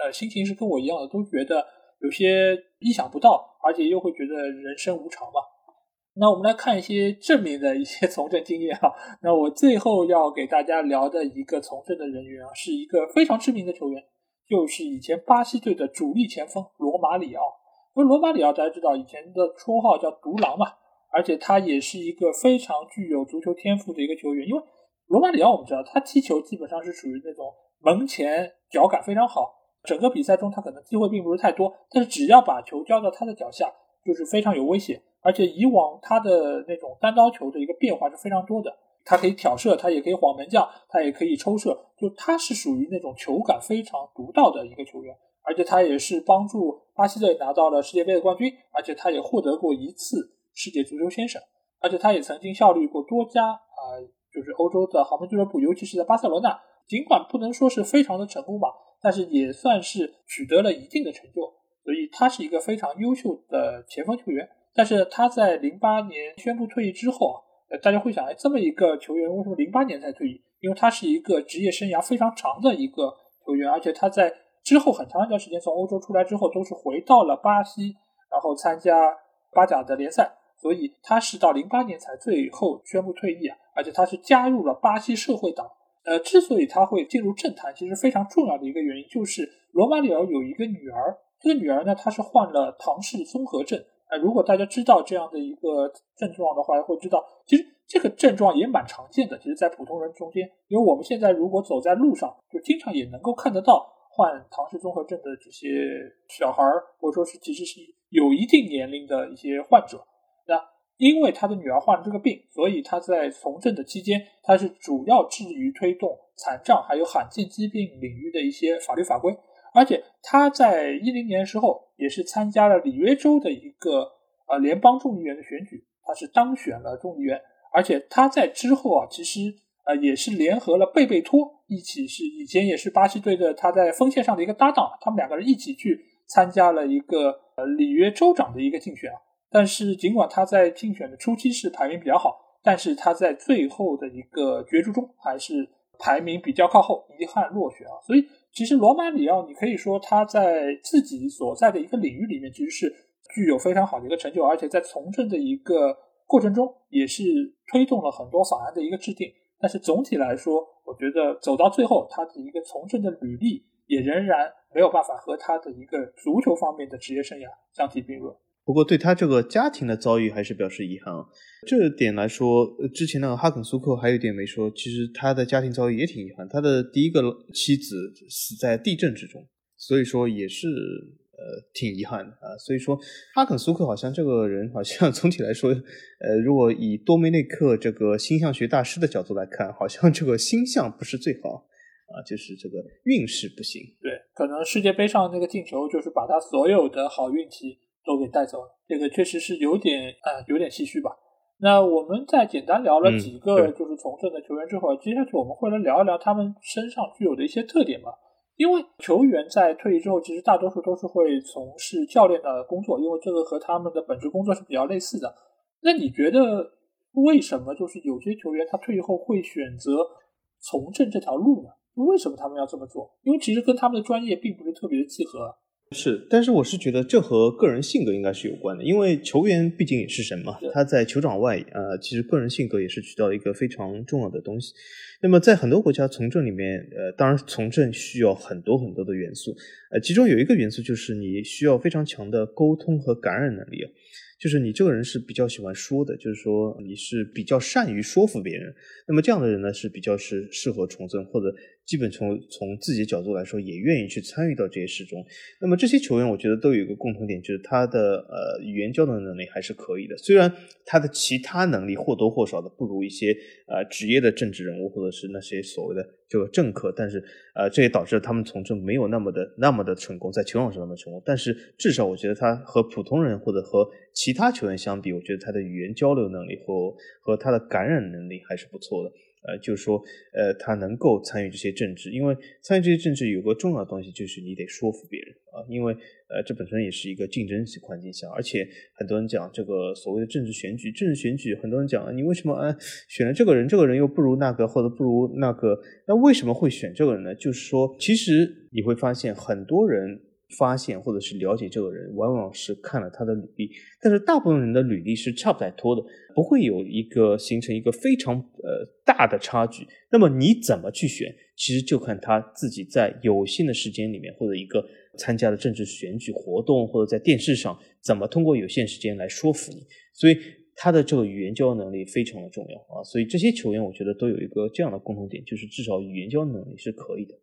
呃心情是跟我一样的，都觉得有些意想不到，而且又会觉得人生无常嘛。那我们来看一些正面的一些 从政经验哈。那我最后要给大家聊的一个从政的人员啊，是一个非常知名的球员，就是以前巴西队的主力前锋罗马里奥。因为罗马里奥大家知道以前的绰号叫独狼嘛，而且他也是一个非常具有足球天赋的一个球员。因为罗马里奥我们知道他踢球基本上是属于那种门前脚感非常好，整个比赛中他可能机会并不是太多，但是只要把球交到他的脚下，就是非常有威胁。而且以往他的那种单刀球的一个变化是非常多的，他可以挑射，他也可以晃门将，他也可以抽射，就他是属于那种球感非常独到的一个球员。而且他也是帮助巴西队拿到了世界杯的冠军，而且他也获得过一次世界足球先生，而且他也曾经效力过多家啊，就是欧洲的豪门俱乐部，尤其是在巴塞罗那。尽管不能说是非常的成功吧，但是也算是取得了一定的成就，所以他是一个非常优秀的前锋球员。但是他在零八年宣布退役之后啊，大家会想，哎，这么一个球员为什么零八年才退役？因为他是一个职业生涯非常长的一个球员，而且他在之后很长一段时间从欧洲出来之后，都是回到了巴西，然后参加巴甲的联赛，所以他是到零八年才最后宣布退役啊。而且他是加入了巴西社会党。呃，之所以他会进入政坛，其实非常重要的一个原因就是罗马里奥有一个女儿，这个女儿呢，她是患了唐氏综合症。呃，如果大家知道这样的一个症状的话，会知道其实这个症状也蛮常见的。其实，在普通人中间，因为我们现在如果走在路上，就经常也能够看得到患唐氏综合症的这些小孩儿，或者说是其实是有一定年龄的一些患者。那因为他的女儿患了这个病，所以他在从政的期间，他是主要致力于推动残障还有罕见疾病领域的一些法律法规。而且他在一零年时候也是参加了里约州的一个呃联邦众议员的选举，他是当选了众议员。而且他在之后啊，其实呃也是联合了贝贝托一起，是以前也是巴西队的他在锋线上的一个搭档，他们两个人一起去参加了一个呃里约州长的一个竞选啊。但是尽管他在竞选的初期是排名比较好，但是他在最后的一个角逐中还是排名比较靠后，遗憾落选啊。所以。其实罗马里奥，你可以说他在自己所在的一个领域里面，其实是具有非常好的一个成就，而且在从政的一个过程中，也是推动了很多法案的一个制定。但是总体来说，我觉得走到最后，他的一个从政的履历也仍然没有办法和他的一个足球方面的职业生涯相提并论。不过对他这个家庭的遭遇还是表示遗憾啊。这点来说，之前那个哈肯苏克还有一点没说，其实他的家庭遭遇也挺遗憾。他的第一个妻子死在地震之中，所以说也是呃挺遗憾的啊。所以说哈肯苏克好像这个人好像 总体来说，呃，如果以多梅内克这个星象学大师的角度来看，好像这个星象不是最好啊，就是这个运势不行。对，可能世界杯上那个进球就是把他所有的好运气。都给带走了，这个确实是有点呃有点唏嘘吧。那我们在简单聊了几个就是从政的球员之后，接下去我们会来聊一聊他们身上具有的一些特点吧。因为球员在退役之后，其实大多数都是会从事教练的工作，因为这个和他们的本职工作是比较类似的。那你觉得为什么就是有些球员他退役后会选择从政这条路呢？为什么他们要这么做？因为其实跟他们的专业并不是特别的契合。是，但是我是觉得这和个人性格应该是有关的，因为球员毕竟也是神嘛，他在球场外，呃，其实个人性格也是起到一个非常重要的东西。那么在很多国家从政里面，呃，当然从政需要很多很多的元素，呃，其中有一个元素就是你需要非常强的沟通和感染能力啊。就是你这个人是比较喜欢说的，就是说你是比较善于说服别人。那么这样的人呢，是比较是适合从政，或者基本从从自己的角度来说，也愿意去参与到这些事中。那么这些球员，我觉得都有一个共同点，就是他的呃语言交流能力还是可以的。虽然他的其他能力或多或少的不如一些呃职业的政治人物，或者是那些所谓的这个政客，但是呃这也导致了他们从政没有那么的那么的成功，在球场上那么成功。但是至少我觉得他和普通人或者和其他球员相比，我觉得他的语言交流能力和和他的感染能力还是不错的。呃，就是说，呃，他能够参与这些政治，因为参与这些政治有个重要的东西，就是你得说服别人啊。因为呃，这本身也是一个竞争环境下，而且很多人讲这个所谓的政治选举，政治选举，很多人讲你为什么啊选了这个人，这个人又不如那个，或者不如那个，那为什么会选这个人呢？就是说，其实你会发现很多人。发现或者是了解这个人，往往是看了他的履历，但是大部分人的履历是差不太多的，不会有一个形成一个非常呃大的差距。那么你怎么去选，其实就看他自己在有限的时间里面，或者一个参加的政治选举活动，或者在电视上怎么通过有限时间来说服你。所以他的这个语言交流能力非常的重要啊。所以这些球员我觉得都有一个这样的共同点，就是至少语言交流能力是可以的。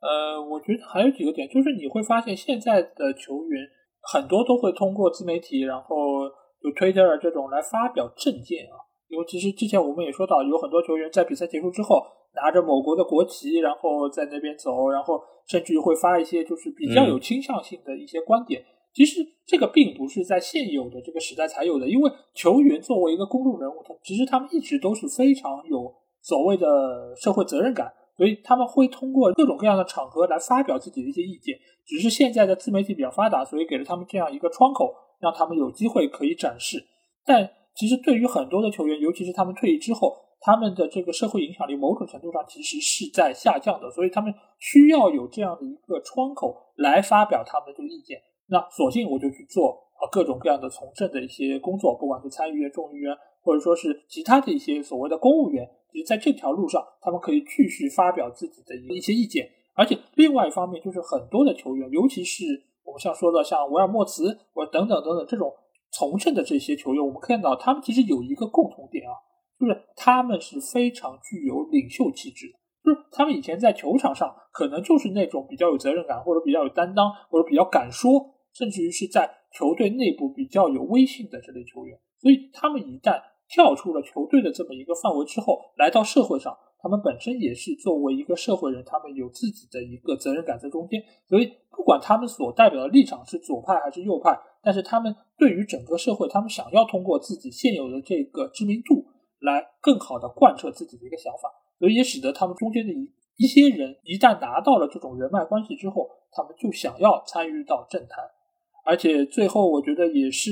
呃，我觉得还有几个点，就是你会发现现在的球员很多都会通过自媒体，然后有 Twitter 这种来发表政见啊。因为其实之前我们也说到，有很多球员在比赛结束之后拿着某国的国旗，然后在那边走，然后甚至会发一些就是比较有倾向性的一些观点。其实这个并不是在现有的这个时代才有的，因为球员作为一个公众人物，他其实他们一直都是非常有所谓的社会责任感。所以他们会通过各种各样的场合来发表自己的一些意见，只是现在的自媒体比较发达，所以给了他们这样一个窗口，让他们有机会可以展示。但其实对于很多的球员，尤其是他们退役之后，他们的这个社会影响力某种程度上其实是在下降的，所以他们需要有这样的一个窗口来发表他们的这个意见。那索性我就去做啊各种各样的从政的一些工作，不管是参议员、众议员，或者说是其他的一些所谓的公务员。其实在这条路上，他们可以继续发表自己的一些意见，而且另外一方面就是很多的球员，尤其是我们像说的像维尔莫茨或等等等等这种从政的这些球员，我们看到他们其实有一个共同点啊，就是他们是非常具有领袖气质，就是他们以前在球场上可能就是那种比较有责任感或者比较有担当或者比较敢说，甚至于是在球队内部比较有威信的这类球员，所以他们一旦跳出了球队的这么一个范围之后，来到社会上，他们本身也是作为一个社会人，他们有自己的一个责任感在中间。所以，不管他们所代表的立场是左派还是右派，但是他们对于整个社会，他们想要通过自己现有的这个知名度，来更好的贯彻自己的一个想法。所以，也使得他们中间的一一些人，一旦拿到了这种人脉关系之后，他们就想要参与到政坛。而且最后，我觉得也是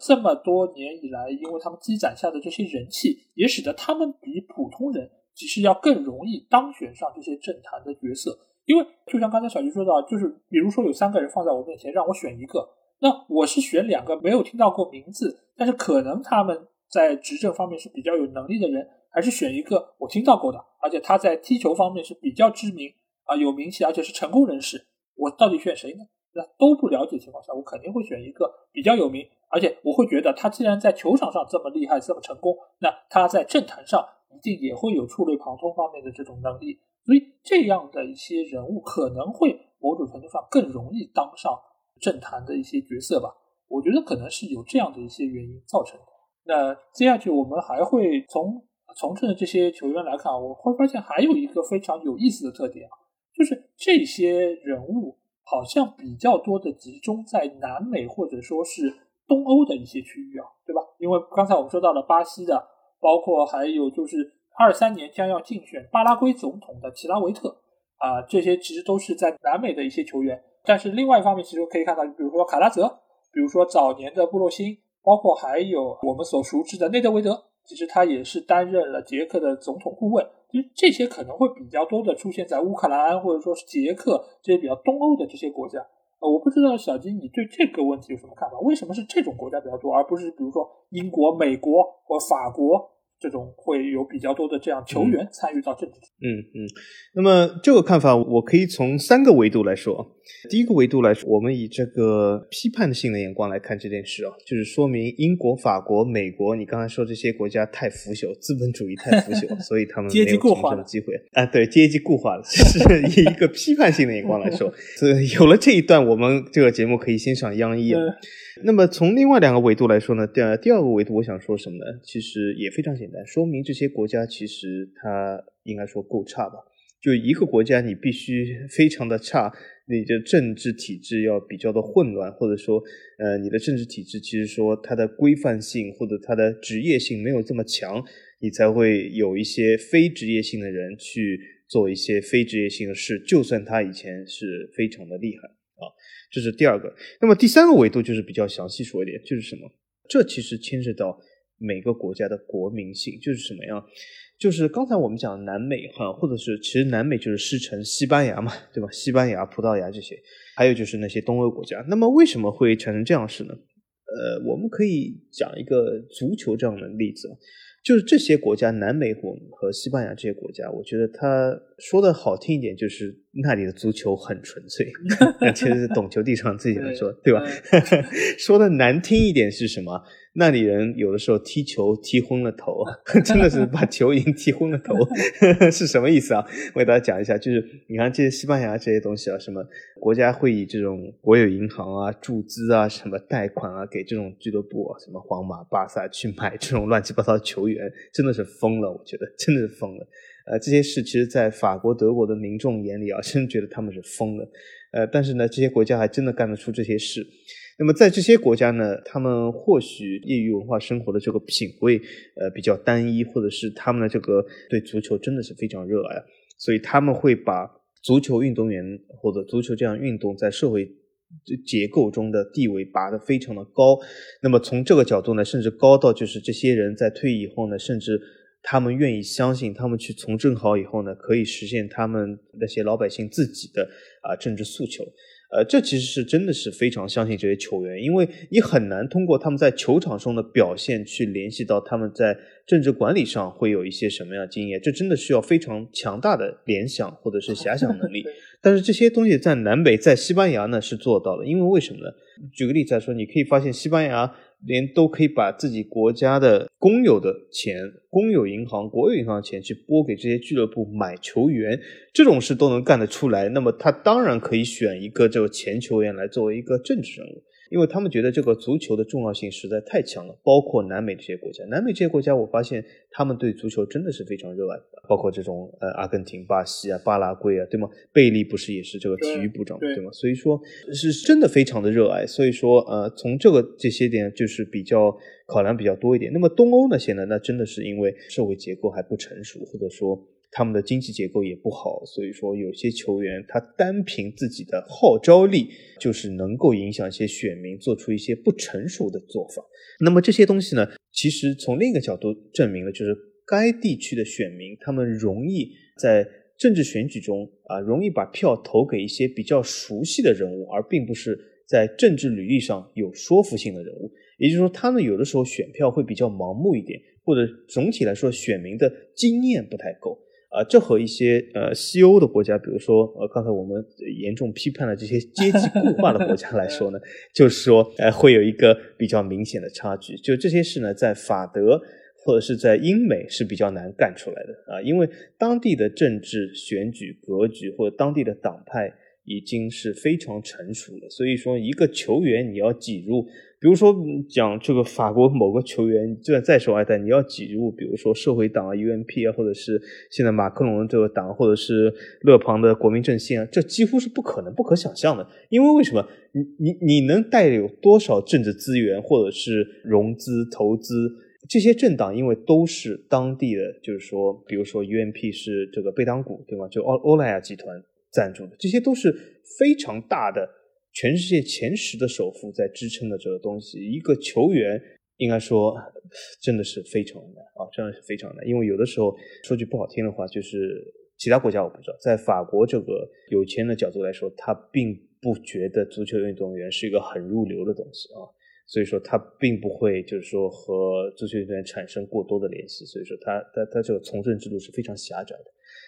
这么多年以来，因为他们积攒下的这些人气，也使得他们比普通人其实要更容易当选上这些政坛的角色。因为就像刚才小徐说到，就是比如说有三个人放在我面前，让我选一个，那我是选两个没有听到过名字，但是可能他们在执政方面是比较有能力的人，还是选一个我听到过的，而且他在踢球方面是比较知名啊，有名气，而且是成功人士，我到底选谁呢？那都不了解情况下，我肯定会选一个比较有名，而且我会觉得他既然在球场上这么厉害、这么成功，那他在政坛上一定也会有触类旁通方面的这种能力。所以这样的一些人物可能会某种程度上更容易当上政坛的一些角色吧。我觉得可能是有这样的一些原因造成的。那接下去我们还会从从政的这些球员来看，我会发现还有一个非常有意思的特点啊，就是这些人物。好像比较多的集中在南美或者说是东欧的一些区域啊，对吧？因为刚才我们说到了巴西的，包括还有就是二三年将要竞选巴拉圭总统的齐拉维特啊，这些其实都是在南美的一些球员。但是另外一方面，其实可以看到，比如说卡拉泽，比如说早年的布洛辛，包括还有我们所熟知的内德维德，其实他也是担任了捷克的总统顾问。其实这些可能会比较多的出现在乌克兰或者说是捷克这些比较东欧的这些国家。呃，我不知道小金你对这个问题有什么看法？为什么是这种国家比较多，而不是比如说英国、美国或法国？这种会有比较多的这样球员参与到政治。嗯嗯，那么这个看法我可以从三个维度来说。第一个维度来说，我们以这个批判性的眼光来看这件事啊，就是说明英国、法国、美国，你刚才说这些国家太腐朽，资本主义太腐朽，所以他们阶级固化的机会啊，对阶级固化了，是以一个批判性的眼光来说。所以有了这一段，我们这个节目可以欣赏央一啊。那么从另外两个维度来说呢，第二第二个维度我想说什么呢？其实也非常简单，说明这些国家其实它应该说够差吧。就一个国家，你必须非常的差，你的政治体制要比较的混乱，或者说，呃，你的政治体制其实说它的规范性或者它的职业性没有这么强，你才会有一些非职业性的人去做一些非职业性的事，就算他以前是非常的厉害。啊，这是第二个。那么第三个维度就是比较详细说一点，就是什么？这其实牵涉到每个国家的国民性，就是什么样？就是刚才我们讲南美哈，或者是其实南美就是师承西班牙嘛，对吧？西班牙、葡萄牙这些，还有就是那些东欧国家。那么为什么会产生这样事呢？呃，我们可以讲一个足球这样的例子。就是这些国家，南美和和西班牙这些国家，我觉得它说的好听一点，就是那里的足球很纯粹。其实是懂球帝上自己来说，对吧？说的难听一点是什么？那里人有的时候踢球踢昏了头，真的是把球已经踢昏了头，是什么意思啊？我给大家讲一下，就是你看这些西班牙这些东西啊，什么国家会以这种国有银行啊注资啊，什么贷款啊给这种俱乐部，啊，什么皇马、巴萨去买这种乱七八糟的球员，真的是疯了，我觉得真的是疯了。呃，这些事其实，在法国、德国的民众眼里啊，真觉得他们是疯了。呃，但是呢，这些国家还真的干得出这些事。那么在这些国家呢，他们或许业余文化生活的这个品味，呃，比较单一，或者是他们的这个对足球真的是非常热爱，所以他们会把足球运动员或者足球这样运动在社会结构中的地位拔得非常的高。那么从这个角度呢，甚至高到就是这些人在退役以后呢，甚至他们愿意相信，他们去从政好以后呢，可以实现他们那些老百姓自己的啊政治诉求。呃，这其实是真的是非常相信这些球员，因为你很难通过他们在球场上的表现去联系到他们在政治管理上会有一些什么样的经验，这真的需要非常强大的联想或者是遐想能力。但是这些东西在南北，在西班牙呢是做到了，因为为什么呢？举个例子来说，你可以发现西班牙。连都可以把自己国家的公有的钱、公有银行、国有银行的钱去拨给这些俱乐部买球员，这种事都能干得出来。那么他当然可以选一个这个前球员来作为一个政治人物。因为他们觉得这个足球的重要性实在太强了，包括南美这些国家。南美这些国家，我发现他们对足球真的是非常热爱的，包括这种呃阿根廷、巴西啊、巴拉圭啊，对吗？贝利不是也是这个体育部长对吗？所以说是真的非常的热爱。所以说呃，从这个这些点就是比较考量比较多一点。那么东欧那些呢？那真的是因为社会结构还不成熟，或者说。他们的经济结构也不好，所以说有些球员他单凭自己的号召力，就是能够影响一些选民做出一些不成熟的做法。那么这些东西呢，其实从另一个角度证明了，就是该地区的选民他们容易在政治选举中啊，容易把票投给一些比较熟悉的人物，而并不是在政治履历上有说服性的人物。也就是说，他们有的时候选票会比较盲目一点，或者总体来说选民的经验不太够。啊，这和一些呃西欧的国家，比如说呃刚才我们严重批判了这些阶级固化的国家来说呢，就是说呃会有一个比较明显的差距。就这些事呢，在法德或者是在英美是比较难干出来的啊，因为当地的政治选举格局或者当地的党派已经是非常成熟了。所以说，一个球员你要挤入，比如说讲这个法国某个球员就算再受爱戴，你要挤入，比如说社会党啊、UMP 啊，或者是现在马克龙这个党，或者是勒庞的国民阵线啊，这几乎是不可能、不可想象的。因为为什么？你你你能带有多少政治资源，或者是融资投资？这些政党因为都是当地的，就是说，比如说 UMP 是这个贝当谷，对吗？就欧欧莱雅集团赞助的，这些都是非常大的，全世界前十的首富在支撑的这个东西。一个球员应该说真的是非常难啊，真的是非常难。因为有的时候说句不好听的话，就是其他国家我不知道，在法国这个有钱的角度来说，他并不觉得足球运动员是一个很入流的东西啊。所以说他并不会就是说和足球运动员产生过多的联系，所以说他他他这个从政制度是非常狭窄的，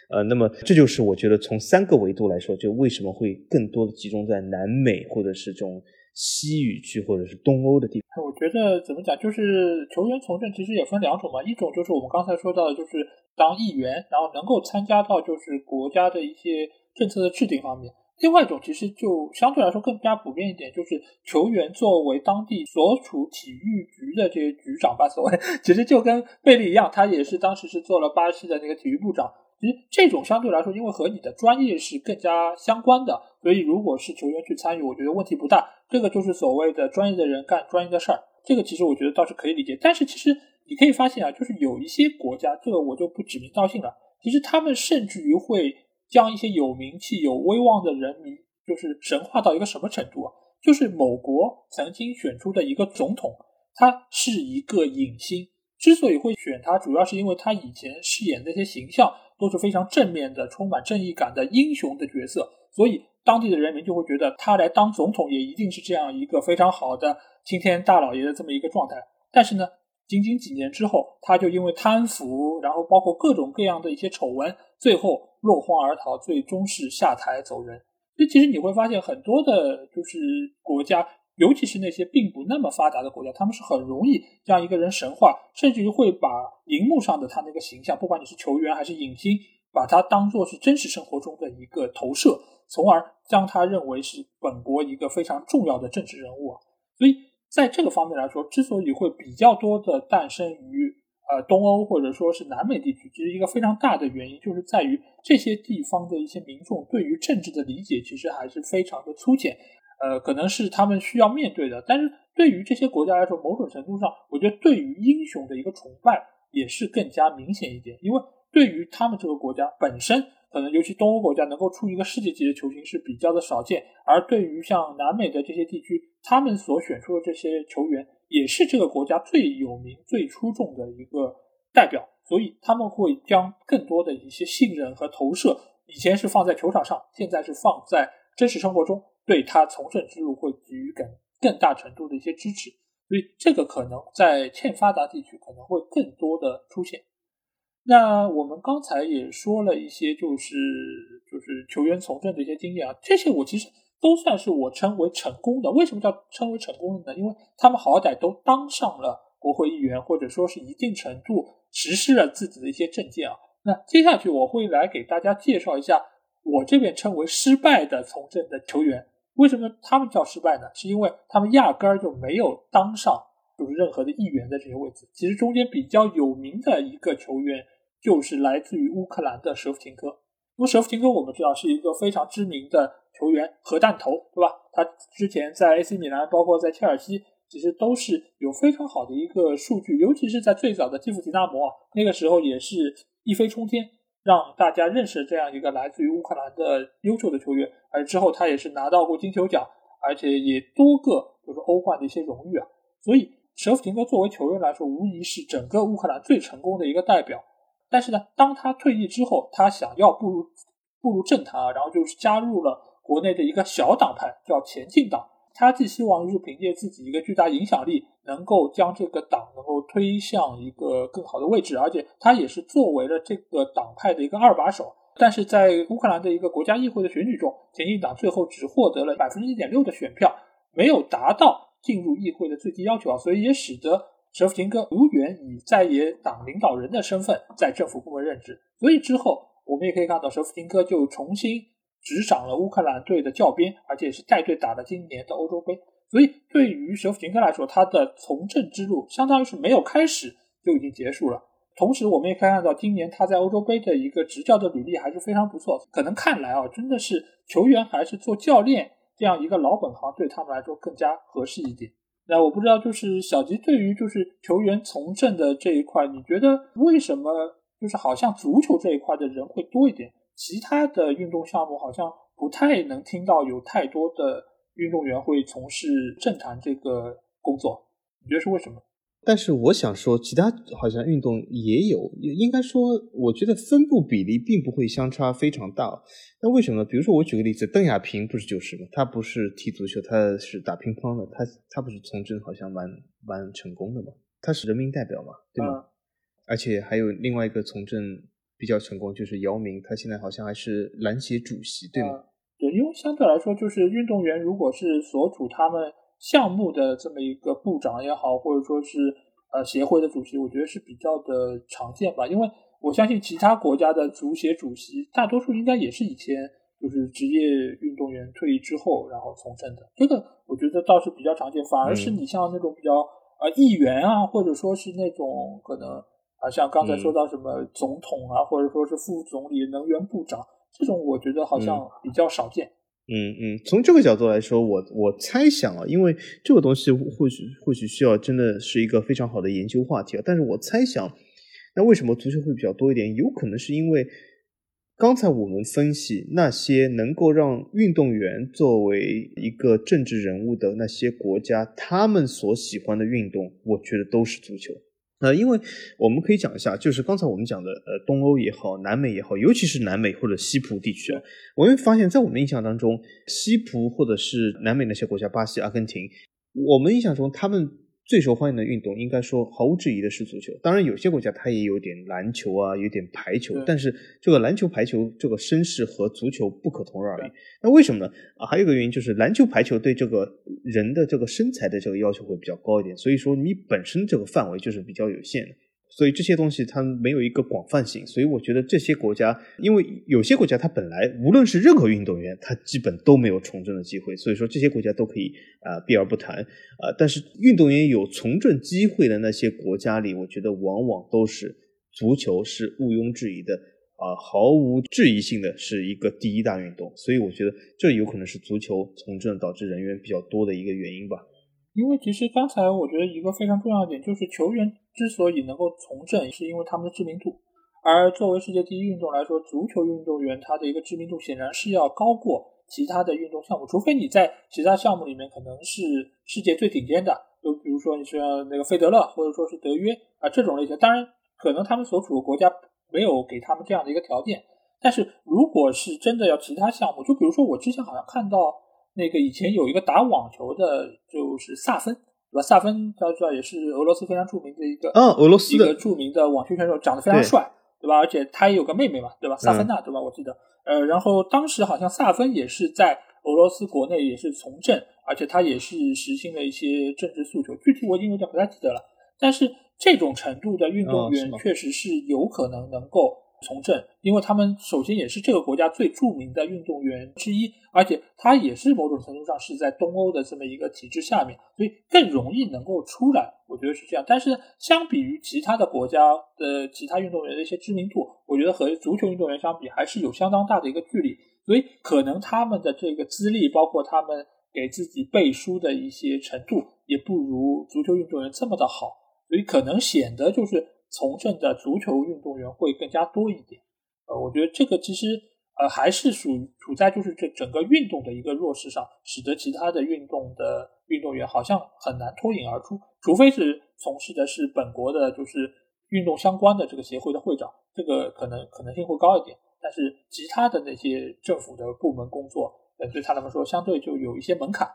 呃，那么这就是我觉得从三个维度来说，就为什么会更多的集中在南美或者是这种西语区或者是东欧的地方。我觉得怎么讲，就是球员从政其实也分两种嘛，一种就是我们刚才说到的，就是当议员，然后能够参加到就是国家的一些政策的制定方面。另外一种其实就相对来说更加普遍一点，就是球员作为当地所处体育局的这些局长吧，所谓其实就跟贝利一样，他也是当时是做了巴西的那个体育部长。其实这种相对来说，因为和你的专业是更加相关的，所以如果是球员去参与，我觉得问题不大。这个就是所谓的专业的人干专业的事儿，这个其实我觉得倒是可以理解。但是其实你可以发现啊，就是有一些国家，这个我就不指名道姓了，其实他们甚至于会。将一些有名气、有威望的人民，就是神化到一个什么程度啊？就是某国曾经选出的一个总统，他是一个影星。之所以会选他，主要是因为他以前饰演那些形象都是非常正面的、充满正义感的英雄的角色，所以当地的人民就会觉得他来当总统也一定是这样一个非常好的青天大老爷的这么一个状态。但是呢，仅仅几年之后，他就因为贪腐，然后包括各种各样的一些丑闻，最后。落荒而逃，最终是下台走人。所以其实你会发现，很多的，就是国家，尤其是那些并不那么发达的国家，他们是很容易让一个人神话，甚至于会把荧幕上的他那个形象，不管你是球员还是影星，把他当做是真实生活中的一个投射，从而将他认为是本国一个非常重要的政治人物啊。所以在这个方面来说，之所以会比较多的诞生于。呃，东欧或者说是南美地区，其实一个非常大的原因就是在于这些地方的一些民众对于政治的理解其实还是非常的粗浅，呃，可能是他们需要面对的。但是对于这些国家来说，某种程度上，我觉得对于英雄的一个崇拜也是更加明显一点，因为对于他们这个国家本身，可能尤其东欧国家能够出一个世界级的球星是比较的少见，而对于像南美的这些地区，他们所选出的这些球员。也是这个国家最有名、最出众的一个代表，所以他们会将更多的一些信任和投射，以前是放在球场上，现在是放在真实生活中，对他从政之路会给予更更大程度的一些支持。所以这个可能在欠发达地区可能会更多的出现。那我们刚才也说了一些，就是就是球员从政的一些经验啊，这些我其实。都算是我称为成功的。为什么叫称为成功的呢？因为他们好歹都当上了国会议员，或者说是一定程度实施了自己的一些政见啊。那接下去我会来给大家介绍一下我这边称为失败的从政的球员。为什么他们叫失败呢？是因为他们压根儿就没有当上就是任何的议员的这些位置。其实中间比较有名的一个球员就是来自于乌克兰的舍甫琴科。那么舍甫琴科我们知道是一个非常知名的。球员核弹头，对吧？他之前在 AC 米兰，包括在切尔西，其实都是有非常好的一个数据，尤其是在最早的基辅迪纳摩啊，那个时候也是一飞冲天，让大家认识这样一个来自于乌克兰的优秀的球员。而之后他也是拿到过金球奖，而且也多个就是欧冠的一些荣誉啊。所以舍甫琴科作为球员来说，无疑是整个乌克兰最成功的一个代表。但是呢，当他退役之后，他想要步入步入政坛啊，然后就是加入了。国内的一个小党派叫前进党，他寄希望是凭借自己一个巨大影响力，能够将这个党能够推向一个更好的位置，而且他也是作为了这个党派的一个二把手。但是在乌克兰的一个国家议会的选举中，前进党最后只获得了百分之一点六的选票，没有达到进入议会的最低要求啊，所以也使得舍甫琴科无缘以在野党领导人的身份在政府部门任职。所以之后我们也可以看到，舍甫琴科就重新。执掌了乌克兰队的教鞭，而且也是带队打了今年的欧洲杯。所以对于舍甫琴科来说，他的从政之路相当于是没有开始就已经结束了。同时，我们也可以看到，今年他在欧洲杯的一个执教的履历还是非常不错。可能看来啊，真的是球员还是做教练这样一个老本行对他们来说更加合适一点。那我不知道，就是小吉对于就是球员从政的这一块，你觉得为什么就是好像足球这一块的人会多一点，其他的运动项目好像不太能听到有太多的运动员会从事政坛这个工作？你觉得是为什么？但是我想说，其他好像运动也有，应该说，我觉得分布比例并不会相差非常大。那为什么？比如说，我举个例子，邓亚萍不是就是吗？她不是踢足球，她是打乒乓的，她她不是从政好像蛮蛮成功的嘛？她是人民代表嘛，对吗？而且还有另外一个从政比较成功，就是姚明，他现在好像还是篮协主席，对吗？对，因为相对来说，就是运动员如果是所处他们。项目的这么一个部长也好，或者说是呃协会的主席，我觉得是比较的常见吧。因为我相信其他国家的足协主席，大多数应该也是以前就是职业运动员退役之后然后从政的。这个我觉得倒是比较常见。反而是你像那种比较呃议员啊，或者说是那种可能啊，像刚才说到什么总统啊，或者说是副总理、能源部长这种，我觉得好像比较少见。嗯嗯，从这个角度来说，我我猜想啊，因为这个东西或许或许需要真的是一个非常好的研究话题啊。但是我猜想，那为什么足球会比较多一点？有可能是因为刚才我们分析那些能够让运动员作为一个政治人物的那些国家，他们所喜欢的运动，我觉得都是足球。呃，因为我们可以讲一下，就是刚才我们讲的，呃，东欧也好，南美也好，尤其是南美或者西部地区啊，我会发现，在我们印象当中，西部或者是南美那些国家，巴西、阿根廷，我们印象中他们。最受欢迎的运动，应该说毫无质疑的是足球。当然，有些国家它也有点篮球啊，有点排球，但是这个篮球、排球这个声势和足球不可同日而语。那为什么呢？啊，还有一个原因就是篮球、排球对这个人的这个身材的这个要求会比较高一点，所以说你本身这个范围就是比较有限的。所以这些东西它没有一个广泛性，所以我觉得这些国家，因为有些国家它本来无论是任何运动员，他基本都没有从政的机会，所以说这些国家都可以啊避而不谈啊。但是运动员有从政机会的那些国家里，我觉得往往都是足球是毋庸置疑的啊，毫无质疑性的是一个第一大运动，所以我觉得这有可能是足球从政导致人员比较多的一个原因吧。因为其实刚才我觉得一个非常重要的点就是球员之所以能够从政，是因为他们的知名度。而作为世界第一运动来说，足球运动员他的一个知名度显然是要高过其他的运动项目，除非你在其他项目里面可能是世界最顶尖的，就比如说你像那个费德勒或者说是德约啊这种类型。当然，可能他们所处的国家没有给他们这样的一个条件。但是如果是真的要其他项目，就比如说我之前好像看到。那个以前有一个打网球的，就是萨芬，对吧？萨芬大家知道也是俄罗斯非常著名的一个，嗯，俄罗斯一个著名的网球选手，长得非常帅，对吧？而且他也有个妹妹嘛，对吧？萨芬娜，对吧？我记得，呃，然后当时好像萨芬也是在俄罗斯国内也是从政，而且他也是实行了一些政治诉求，具体我已经有点不太记得了。但是这种程度的运动员确实是有可能能够。从政，因为他们首先也是这个国家最著名的运动员之一，而且他也是某种程度上是在东欧的这么一个体制下面，所以更容易能够出来。我觉得是这样。但是相比于其他的国家的其他运动员的一些知名度，我觉得和足球运动员相比还是有相当大的一个距离。所以可能他们的这个资历，包括他们给自己背书的一些程度，也不如足球运动员这么的好，所以可能显得就是。从政的足球运动员会更加多一点，呃，我觉得这个其实呃还是属于处在就是这整个运动的一个弱势上，使得其他的运动的运动员好像很难脱颖而出，除非是从事的是本国的就是运动相关的这个协会的会长，这个可能可能性会高一点，但是其他的那些政府的部门工作，呃，对他来说相对就有一些门槛。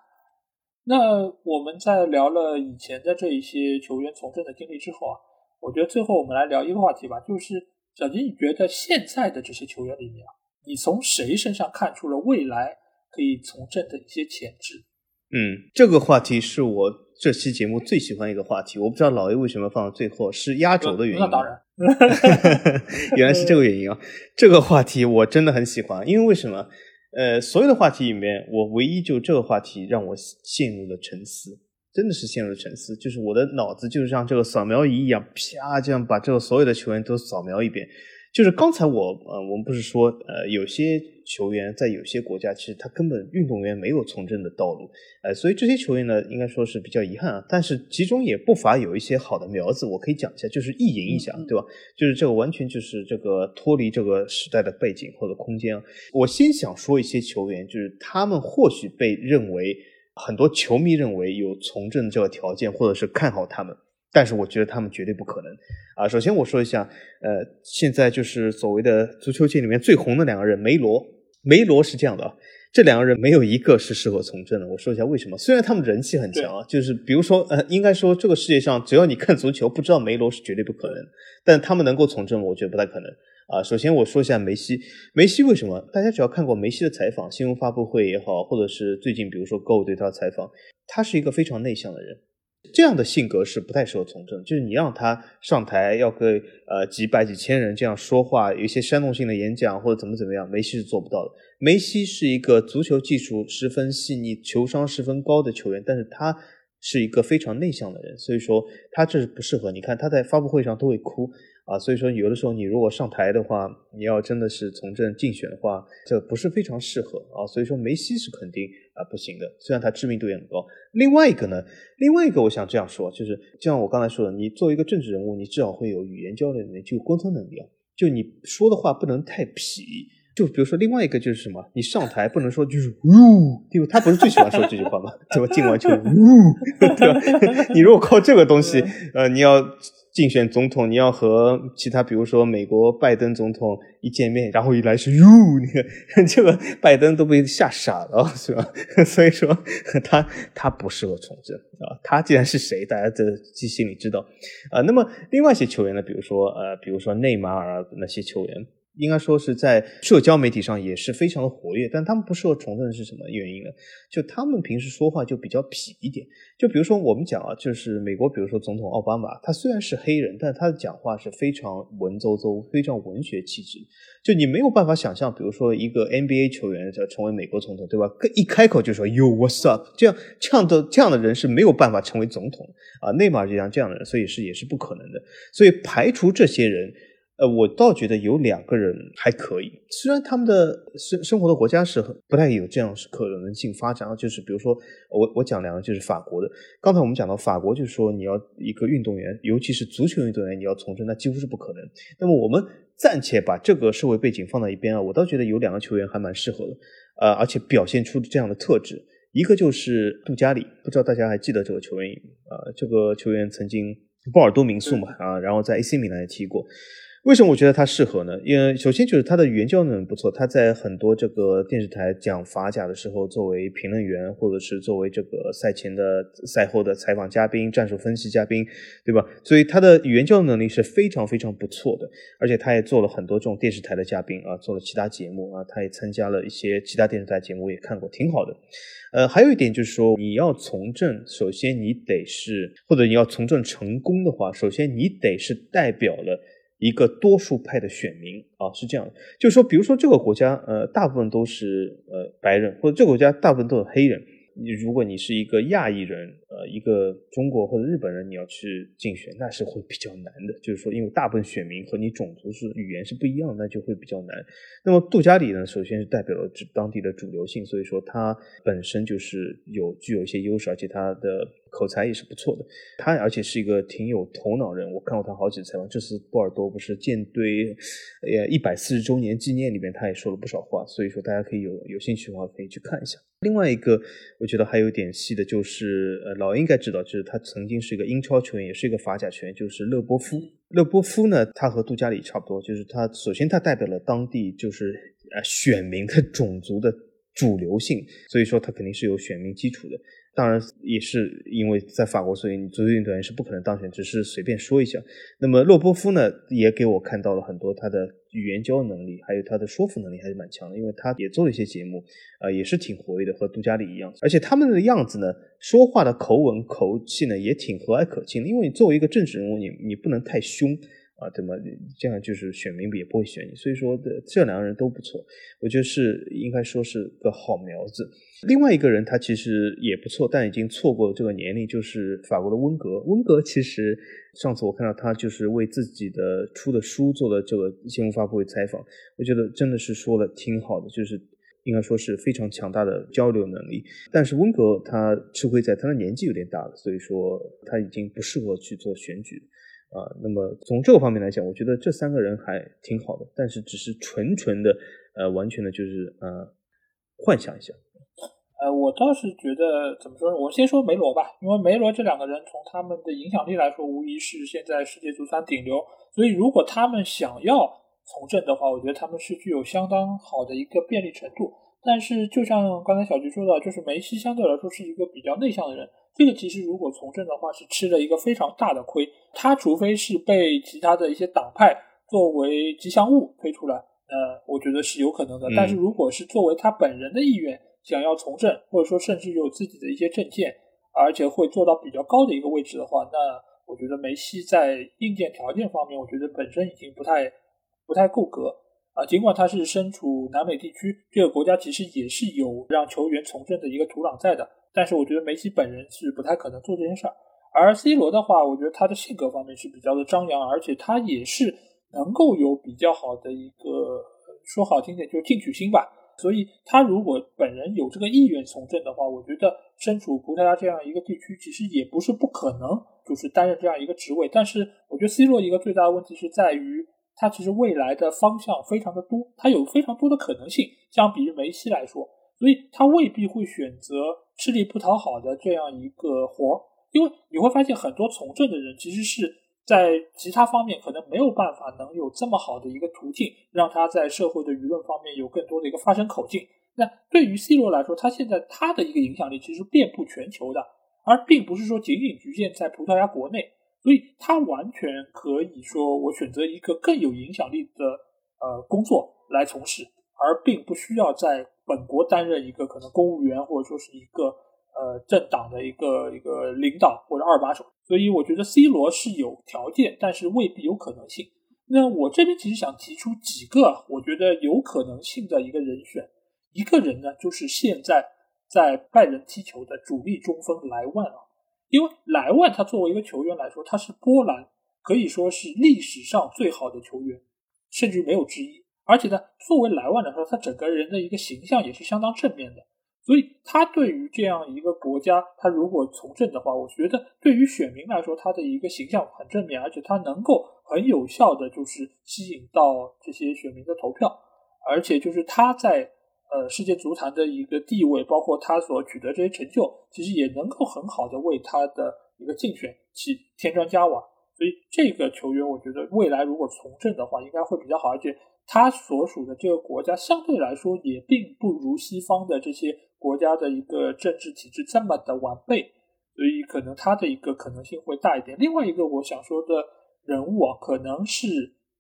那我们在聊了以前的这一些球员从政的经历之后啊。我觉得最后我们来聊一个话题吧，就是小金，你觉得现在的这些球员里面啊，你从谁身上看出了未来可以从政的一些潜质？嗯，这个话题是我这期节目最喜欢一个话题。我不知道老 A 为什么放到最后，是压轴的原因。那当然，原来是这个原因啊！这个话题我真的很喜欢，因为为什么？呃，所有的话题里面，我唯一就这个话题让我陷入了沉思，真的是陷入了沉思。就是我的脑子就像这个扫描仪一样，啪，这样把这个所有的球员都扫描一遍。就是刚才我呃，我们不是说呃，有些球员在有些国家，其实他根本运动员没有从政的道路，呃，所以这些球员呢，应该说是比较遗憾啊。但是其中也不乏有一些好的苗子，我可以讲一下，就是意淫一下，对吧？就是这个完全就是这个脱离这个时代的背景或者空间啊。我先想说一些球员，就是他们或许被认为很多球迷认为有从政这个条件，或者是看好他们。但是我觉得他们绝对不可能啊！首先我说一下，呃，现在就是所谓的足球界里面最红的两个人，梅罗、梅罗是这样的啊，这两个人没有一个是适合从政的。我说一下为什么？虽然他们人气很强啊，就是比如说，呃，应该说这个世界上只要你看足球，不知道梅罗是绝对不可能。但他们能够从政？我觉得不太可能啊。首先我说一下梅西，梅西为什么？大家只要看过梅西的采访、新闻发布会也好，或者是最近比如说 Go 对他的采访，他是一个非常内向的人。这样的性格是不太适合从政，就是你让他上台要跟呃几百几千人这样说话，有一些煽动性的演讲或者怎么怎么样，梅西是做不到的。梅西是一个足球技术十分细腻、球商十分高的球员，但是他是一个非常内向的人，所以说他这是不适合。你看他在发布会上都会哭。啊，所以说有的时候你如果上台的话，你要真的是从政竞选的话，这不是非常适合啊。所以说梅西是肯定啊不行的，虽然他知名度也很高。另外一个呢，另外一个我想这样说，就是就像我刚才说的，你作为一个政治人物，你至少会有语言交流能力，就沟通能力啊。就你说的话不能太痞。就比如说另外一个就是什么，你上台不能说就是呜，对吧？他不是最喜欢说这句话吗？对吧？进完球呜，对吧？你如果靠这个东西，呃，你要。竞选总统，你要和其他，比如说美国拜登总统一见面，然后一来是哟，你看 这个拜登都被吓傻了，是吧？所以说他他不适合从政啊。他既然是谁，大家这心里知道啊。那么另外一些球员呢，比如说呃，比如说内马尔那些球员。应该说是在社交媒体上也是非常的活跃，但他们不适合从政是什么原因呢？就他们平时说话就比较痞一点。就比如说我们讲啊，就是美国，比如说总统奥巴马，他虽然是黑人，但他的讲话是非常文绉绉、非常文学气质。就你没有办法想象，比如说一个 NBA 球员要成为美国总统，对吧？一开口就说 “Yo, what's up”，这样这样的这样的人是没有办法成为总统啊。内马尔这样这样的人，所以是也是不可能的。所以排除这些人。呃，我倒觉得有两个人还可以，虽然他们的生生活的国家是不太有这样可能性发展啊，就是比如说我我讲两个就是法国的，刚才我们讲到法国，就是说你要一个运动员，尤其是足球运动员，你要从政，那几乎是不可能。那么我们暂且把这个社会背景放到一边啊，我倒觉得有两个球员还蛮适合的，呃，而且表现出这样的特质，一个就是杜加里，不知道大家还记得这个球员啊？这个球员曾经波尔多名宿嘛啊，然后在 AC 米兰也踢过。为什么我觉得他适合呢？因为首先就是他的语言交流能力不错，他在很多这个电视台讲法甲的时候，作为评论员或者是作为这个赛前的、赛后的采访嘉宾、战术分析嘉宾，对吧？所以他的语言交流能力是非常非常不错的，而且他也做了很多这种电视台的嘉宾啊，做了其他节目啊，他也参加了一些其他电视台节目，也看过，挺好的。呃，还有一点就是说，你要从政，首先你得是，或者你要从政成功的话，首先你得是代表了。一个多数派的选民啊，是这样的，就是说，比如说这个国家，呃，大部分都是呃白人，或者这个国家大部分都是黑人。你如果你是一个亚裔人，呃，一个中国或者日本人，你要去竞选，那是会比较难的。就是说，因为大部分选民和你种族是语言是不一样，那就会比较难。那么杜加里呢，首先是代表了当地的主流性，所以说他本身就是有具有一些优势，而且他的口才也是不错的。他而且是一个挺有头脑人，我看过他好几次采访。这次波尔多不是建队呃一百四十周年纪念里面，他也说了不少话，所以说大家可以有有兴趣的话可以去看一下。另外一个，我觉得还有点戏的，就是呃，老应该知道，就是他曾经是一个英超球员，也是一个法甲球员，就是勒波夫。勒波夫呢，他和杜加里差不多，就是他首先他代表了当地就是呃选民的种族的主流性，所以说他肯定是有选民基础的。当然也是因为在法国，所以足球运动员是不可能当选，只是随便说一下。那么洛波夫呢，也给我看到了很多他的语言交流能力，还有他的说服能力还是蛮强的，因为他也做了一些节目，呃，也是挺活跃的，和杜嘉里一样。而且他们的样子呢，说话的口吻、口气呢，也挺和蔼可亲的。因为你作为一个政治人物，你你不能太凶啊，对吗？这样就是选民也不会选你。所以说的这两个人都不错，我觉得是应该说是个好苗子。另外一个人他其实也不错，但已经错过了这个年龄，就是法国的温格。温格其实上次我看到他就是为自己的出的书做了这个新闻发布会采访，我觉得真的是说的挺好的，就是。应该说是非常强大的交流能力，但是温格他吃亏在他的年纪有点大了，所以说他已经不适合去做选举啊。那么从这个方面来讲，我觉得这三个人还挺好的，但是只是纯纯的呃，完全的就是呃幻想一下。呃，我倒是觉得怎么说呢？我先说梅罗吧，因为梅罗这两个人从他们的影响力来说，无疑是现在世界足坛顶流，所以如果他们想要。从政的话，我觉得他们是具有相当好的一个便利程度。但是，就像刚才小菊说的，就是梅西相对来说是一个比较内向的人。这个其实如果从政的话，是吃了一个非常大的亏。他除非是被其他的一些党派作为吉祥物推出来，呃，我觉得是有可能的。但是如果是作为他本人的意愿想要从政，或者说甚至有自己的一些政见，而且会做到比较高的一个位置的话，那我觉得梅西在硬件条件方面，我觉得本身已经不太。不太够格啊！尽管他是身处南美地区，这个国家其实也是有让球员从政的一个土壤在的，但是我觉得梅西本人是不太可能做这件事儿。而 C 罗的话，我觉得他的性格方面是比较的张扬，而且他也是能够有比较好的一个说好听点就是进取心吧。所以他如果本人有这个意愿从政的话，我觉得身处葡萄牙这样一个地区，其实也不是不可能，就是担任这样一个职位。但是我觉得 C 罗一个最大的问题是在于。他其实未来的方向非常的多，他有非常多的可能性。相比于梅西来说，所以他未必会选择吃力不讨好的这样一个活儿。因为你会发现，很多从政的人其实是在其他方面可能没有办法能有这么好的一个途径，让他在社会的舆论方面有更多的一个发声口径。那对于 C 罗来说，他现在他的一个影响力其实遍布全球的，而并不是说仅仅局限在葡萄牙国内。所以他完全可以说，我选择一个更有影响力的呃工作来从事，而并不需要在本国担任一个可能公务员或者说是一个呃政党的一个一个领导或者二把手。所以我觉得 C 罗是有条件，但是未必有可能性。那我这边其实想提出几个我觉得有可能性的一个人选，一个人呢就是现在在拜仁踢球的主力中锋莱万啊。因为莱万他作为一个球员来说，他是波兰可以说是历史上最好的球员，甚至没有之一。而且呢，作为莱万来说，他整个人的一个形象也是相当正面的。所以，他对于这样一个国家，他如果从政的话，我觉得对于选民来说，他的一个形象很正面，而且他能够很有效的就是吸引到这些选民的投票，而且就是他在。呃，世界足坛的一个地位，包括他所取得这些成就，其实也能够很好的为他的一个竞选起添砖加瓦。所以这个球员，我觉得未来如果从政的话，应该会比较好。而且他所属的这个国家相对来说也并不如西方的这些国家的一个政治体制这么的完备，所以可能他的一个可能性会大一点。另外一个我想说的人物啊，可能是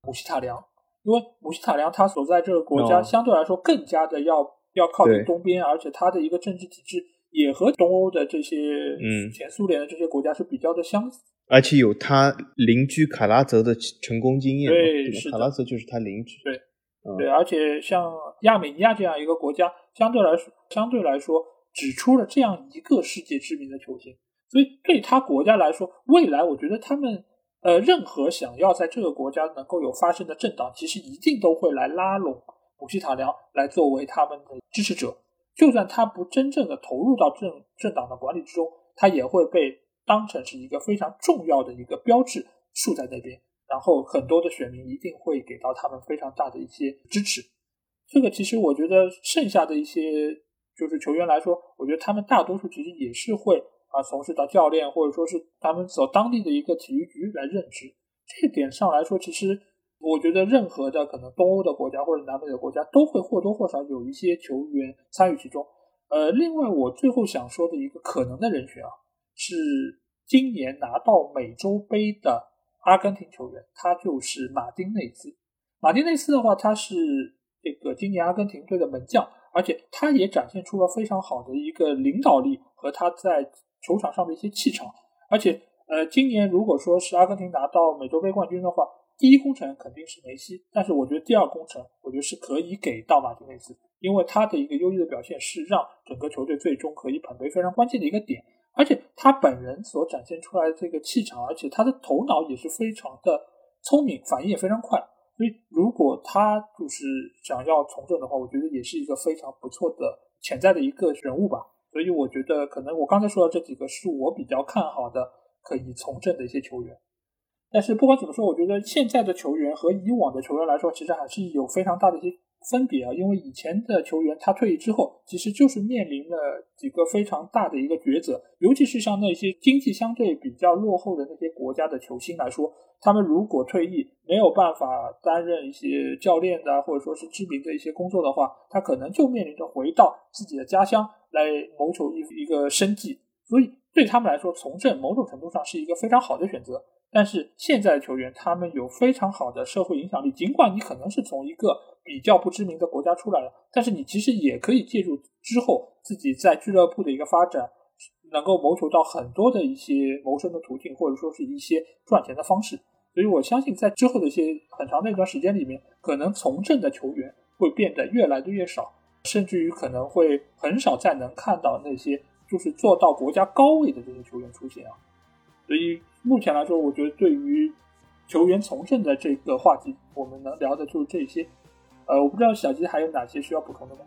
姆希塔良。因为姆希塔良他所在这个国家相对来说更加的要要靠近东边，而且他的一个政治体制也和东欧的这些嗯。前苏联的这些国家是比较的相似，而且有他邻居卡拉泽的成功经验，对，卡拉泽就是他邻居，对，对，而且像亚美尼亚这样一个国家，相对来说相对来说只出了这样一个世界知名的球星，所以对他国家来说，未来我觉得他们。呃，任何想要在这个国家能够有发生的政党，其实一定都会来拉拢姆希塔良来作为他们的支持者。就算他不真正的投入到政政党的管理之中，他也会被当成是一个非常重要的一个标志竖在那边。然后很多的选民一定会给到他们非常大的一些支持。这个其实我觉得剩下的一些就是球员来说，我觉得他们大多数其实也是会。啊，从事到教练，或者说是他们所当地的一个体育局来任职，这点上来说，其实我觉得任何的可能东欧的国家或者南美的国家都会或多或少有一些球员参与其中。呃，另外我最后想说的一个可能的人选啊，是今年拿到美洲杯的阿根廷球员，他就是马丁内斯。马丁内斯的话，他是这个今年阿根廷队的门将，而且他也展现出了非常好的一个领导力和他在。球场上的一些气场，而且，呃，今年如果说是阿根廷拿到美洲杯冠军的话，第一功臣肯定是梅西，但是我觉得第二功臣，我觉得是可以给到马丁内斯，因为他的一个优异的表现是让整个球队最终可以捧杯非常关键的一个点，而且他本人所展现出来的这个气场，而且他的头脑也是非常的聪明，反应也非常快，所以如果他就是想要从政的话，我觉得也是一个非常不错的潜在的一个人物吧。所以我觉得可能我刚才说的这几个是我比较看好的可以从政的一些球员。但是不管怎么说，我觉得现在的球员和以往的球员来说，其实还是有非常大的一些分别啊。因为以前的球员他退役之后，其实就是面临了几个非常大的一个抉择，尤其是像那些经济相对比较落后的那些国家的球星来说，他们如果退役没有办法担任一些教练的或者说是知名的一些工作的话，他可能就面临着回到自己的家乡来谋求一一个生计。所以对他们来说，从政某种程度上是一个非常好的选择。但是现在的球员，他们有非常好的社会影响力。尽管你可能是从一个比较不知名的国家出来了，但是你其实也可以借助之后自己在俱乐部的一个发展，能够谋求到很多的一些谋生的途径，或者说是一些赚钱的方式。所以我相信，在之后的一些很长的一段时间里面，可能从政的球员会变得越来的越少，甚至于可能会很少再能看到那些就是做到国家高位的这些球员出现啊。所以。目前来说，我觉得对于球员从政的这个话题，我们能聊的就是这些。呃，我不知道小吉还有哪些需要补充的吗？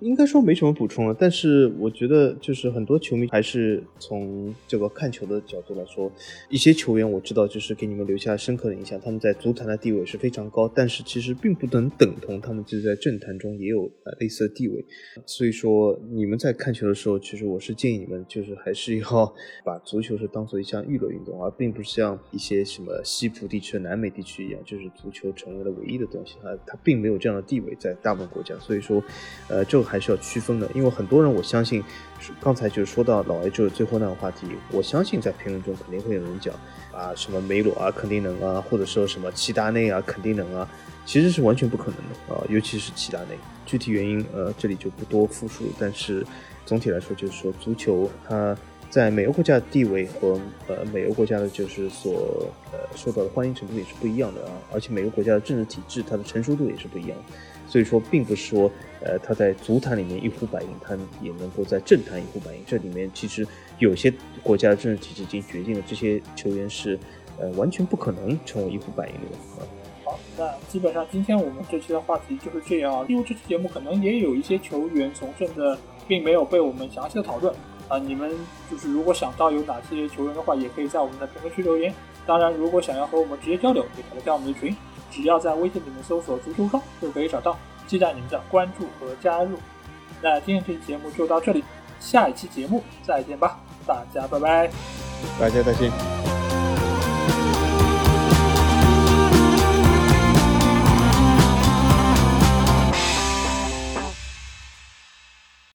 应该说没什么补充了，但是我觉得就是很多球迷还是从这个看球的角度来说，一些球员我知道就是给你们留下深刻的印象，他们在足坛的地位是非常高，但是其实并不能等同他们就在政坛中也有呃类似的地位。所以说你们在看球的时候，其实我是建议你们就是还是要 把足球是当做一项娱乐运动，而并不是像一些什么西部地区、南美地区一样，就是足球成为了唯一的东西啊，它并没有这样的地位在大部分国家。所以说，呃，这个还是要区分的，因为很多人，我相信，刚才就是说到老 A 就是最后那个话题，我相信在评论中肯定会有人讲啊，什么梅罗啊肯定能啊，或者说什么齐达内啊 肯定能啊，其实是完全不可能的啊，尤其是齐达内，具体原因呃这里就不多复述，但是总体来说就是说，足球它在每个国家的地位和呃每个国家的就是所呃受到的欢迎程度也是不一样的啊，而且每个国家的政治体制它的成熟度也是不一样。所以说，并不是说，呃，他在足坛里面一呼百应，他也能够在政坛一呼百应。这里面其实有些国家的政治体制已经决定了，这些球员是，呃，完全不可能成为一呼百应的。啊，好，那基本上今天我们这期的话题就是这样。因为这期节目可能也有一些球员从政的，并没有被我们详细的讨论。啊，你们就是如果想到有哪些球员的话，也可以在我们的评论区留言。当然，如果想要和我们直接交流，也可以加我们的群。只要在微信里面搜索“足球双”就可以找到，期待你们的关注和加入。那今天这期节目就到这里，下一期节目再见吧，大家拜拜，大家再见。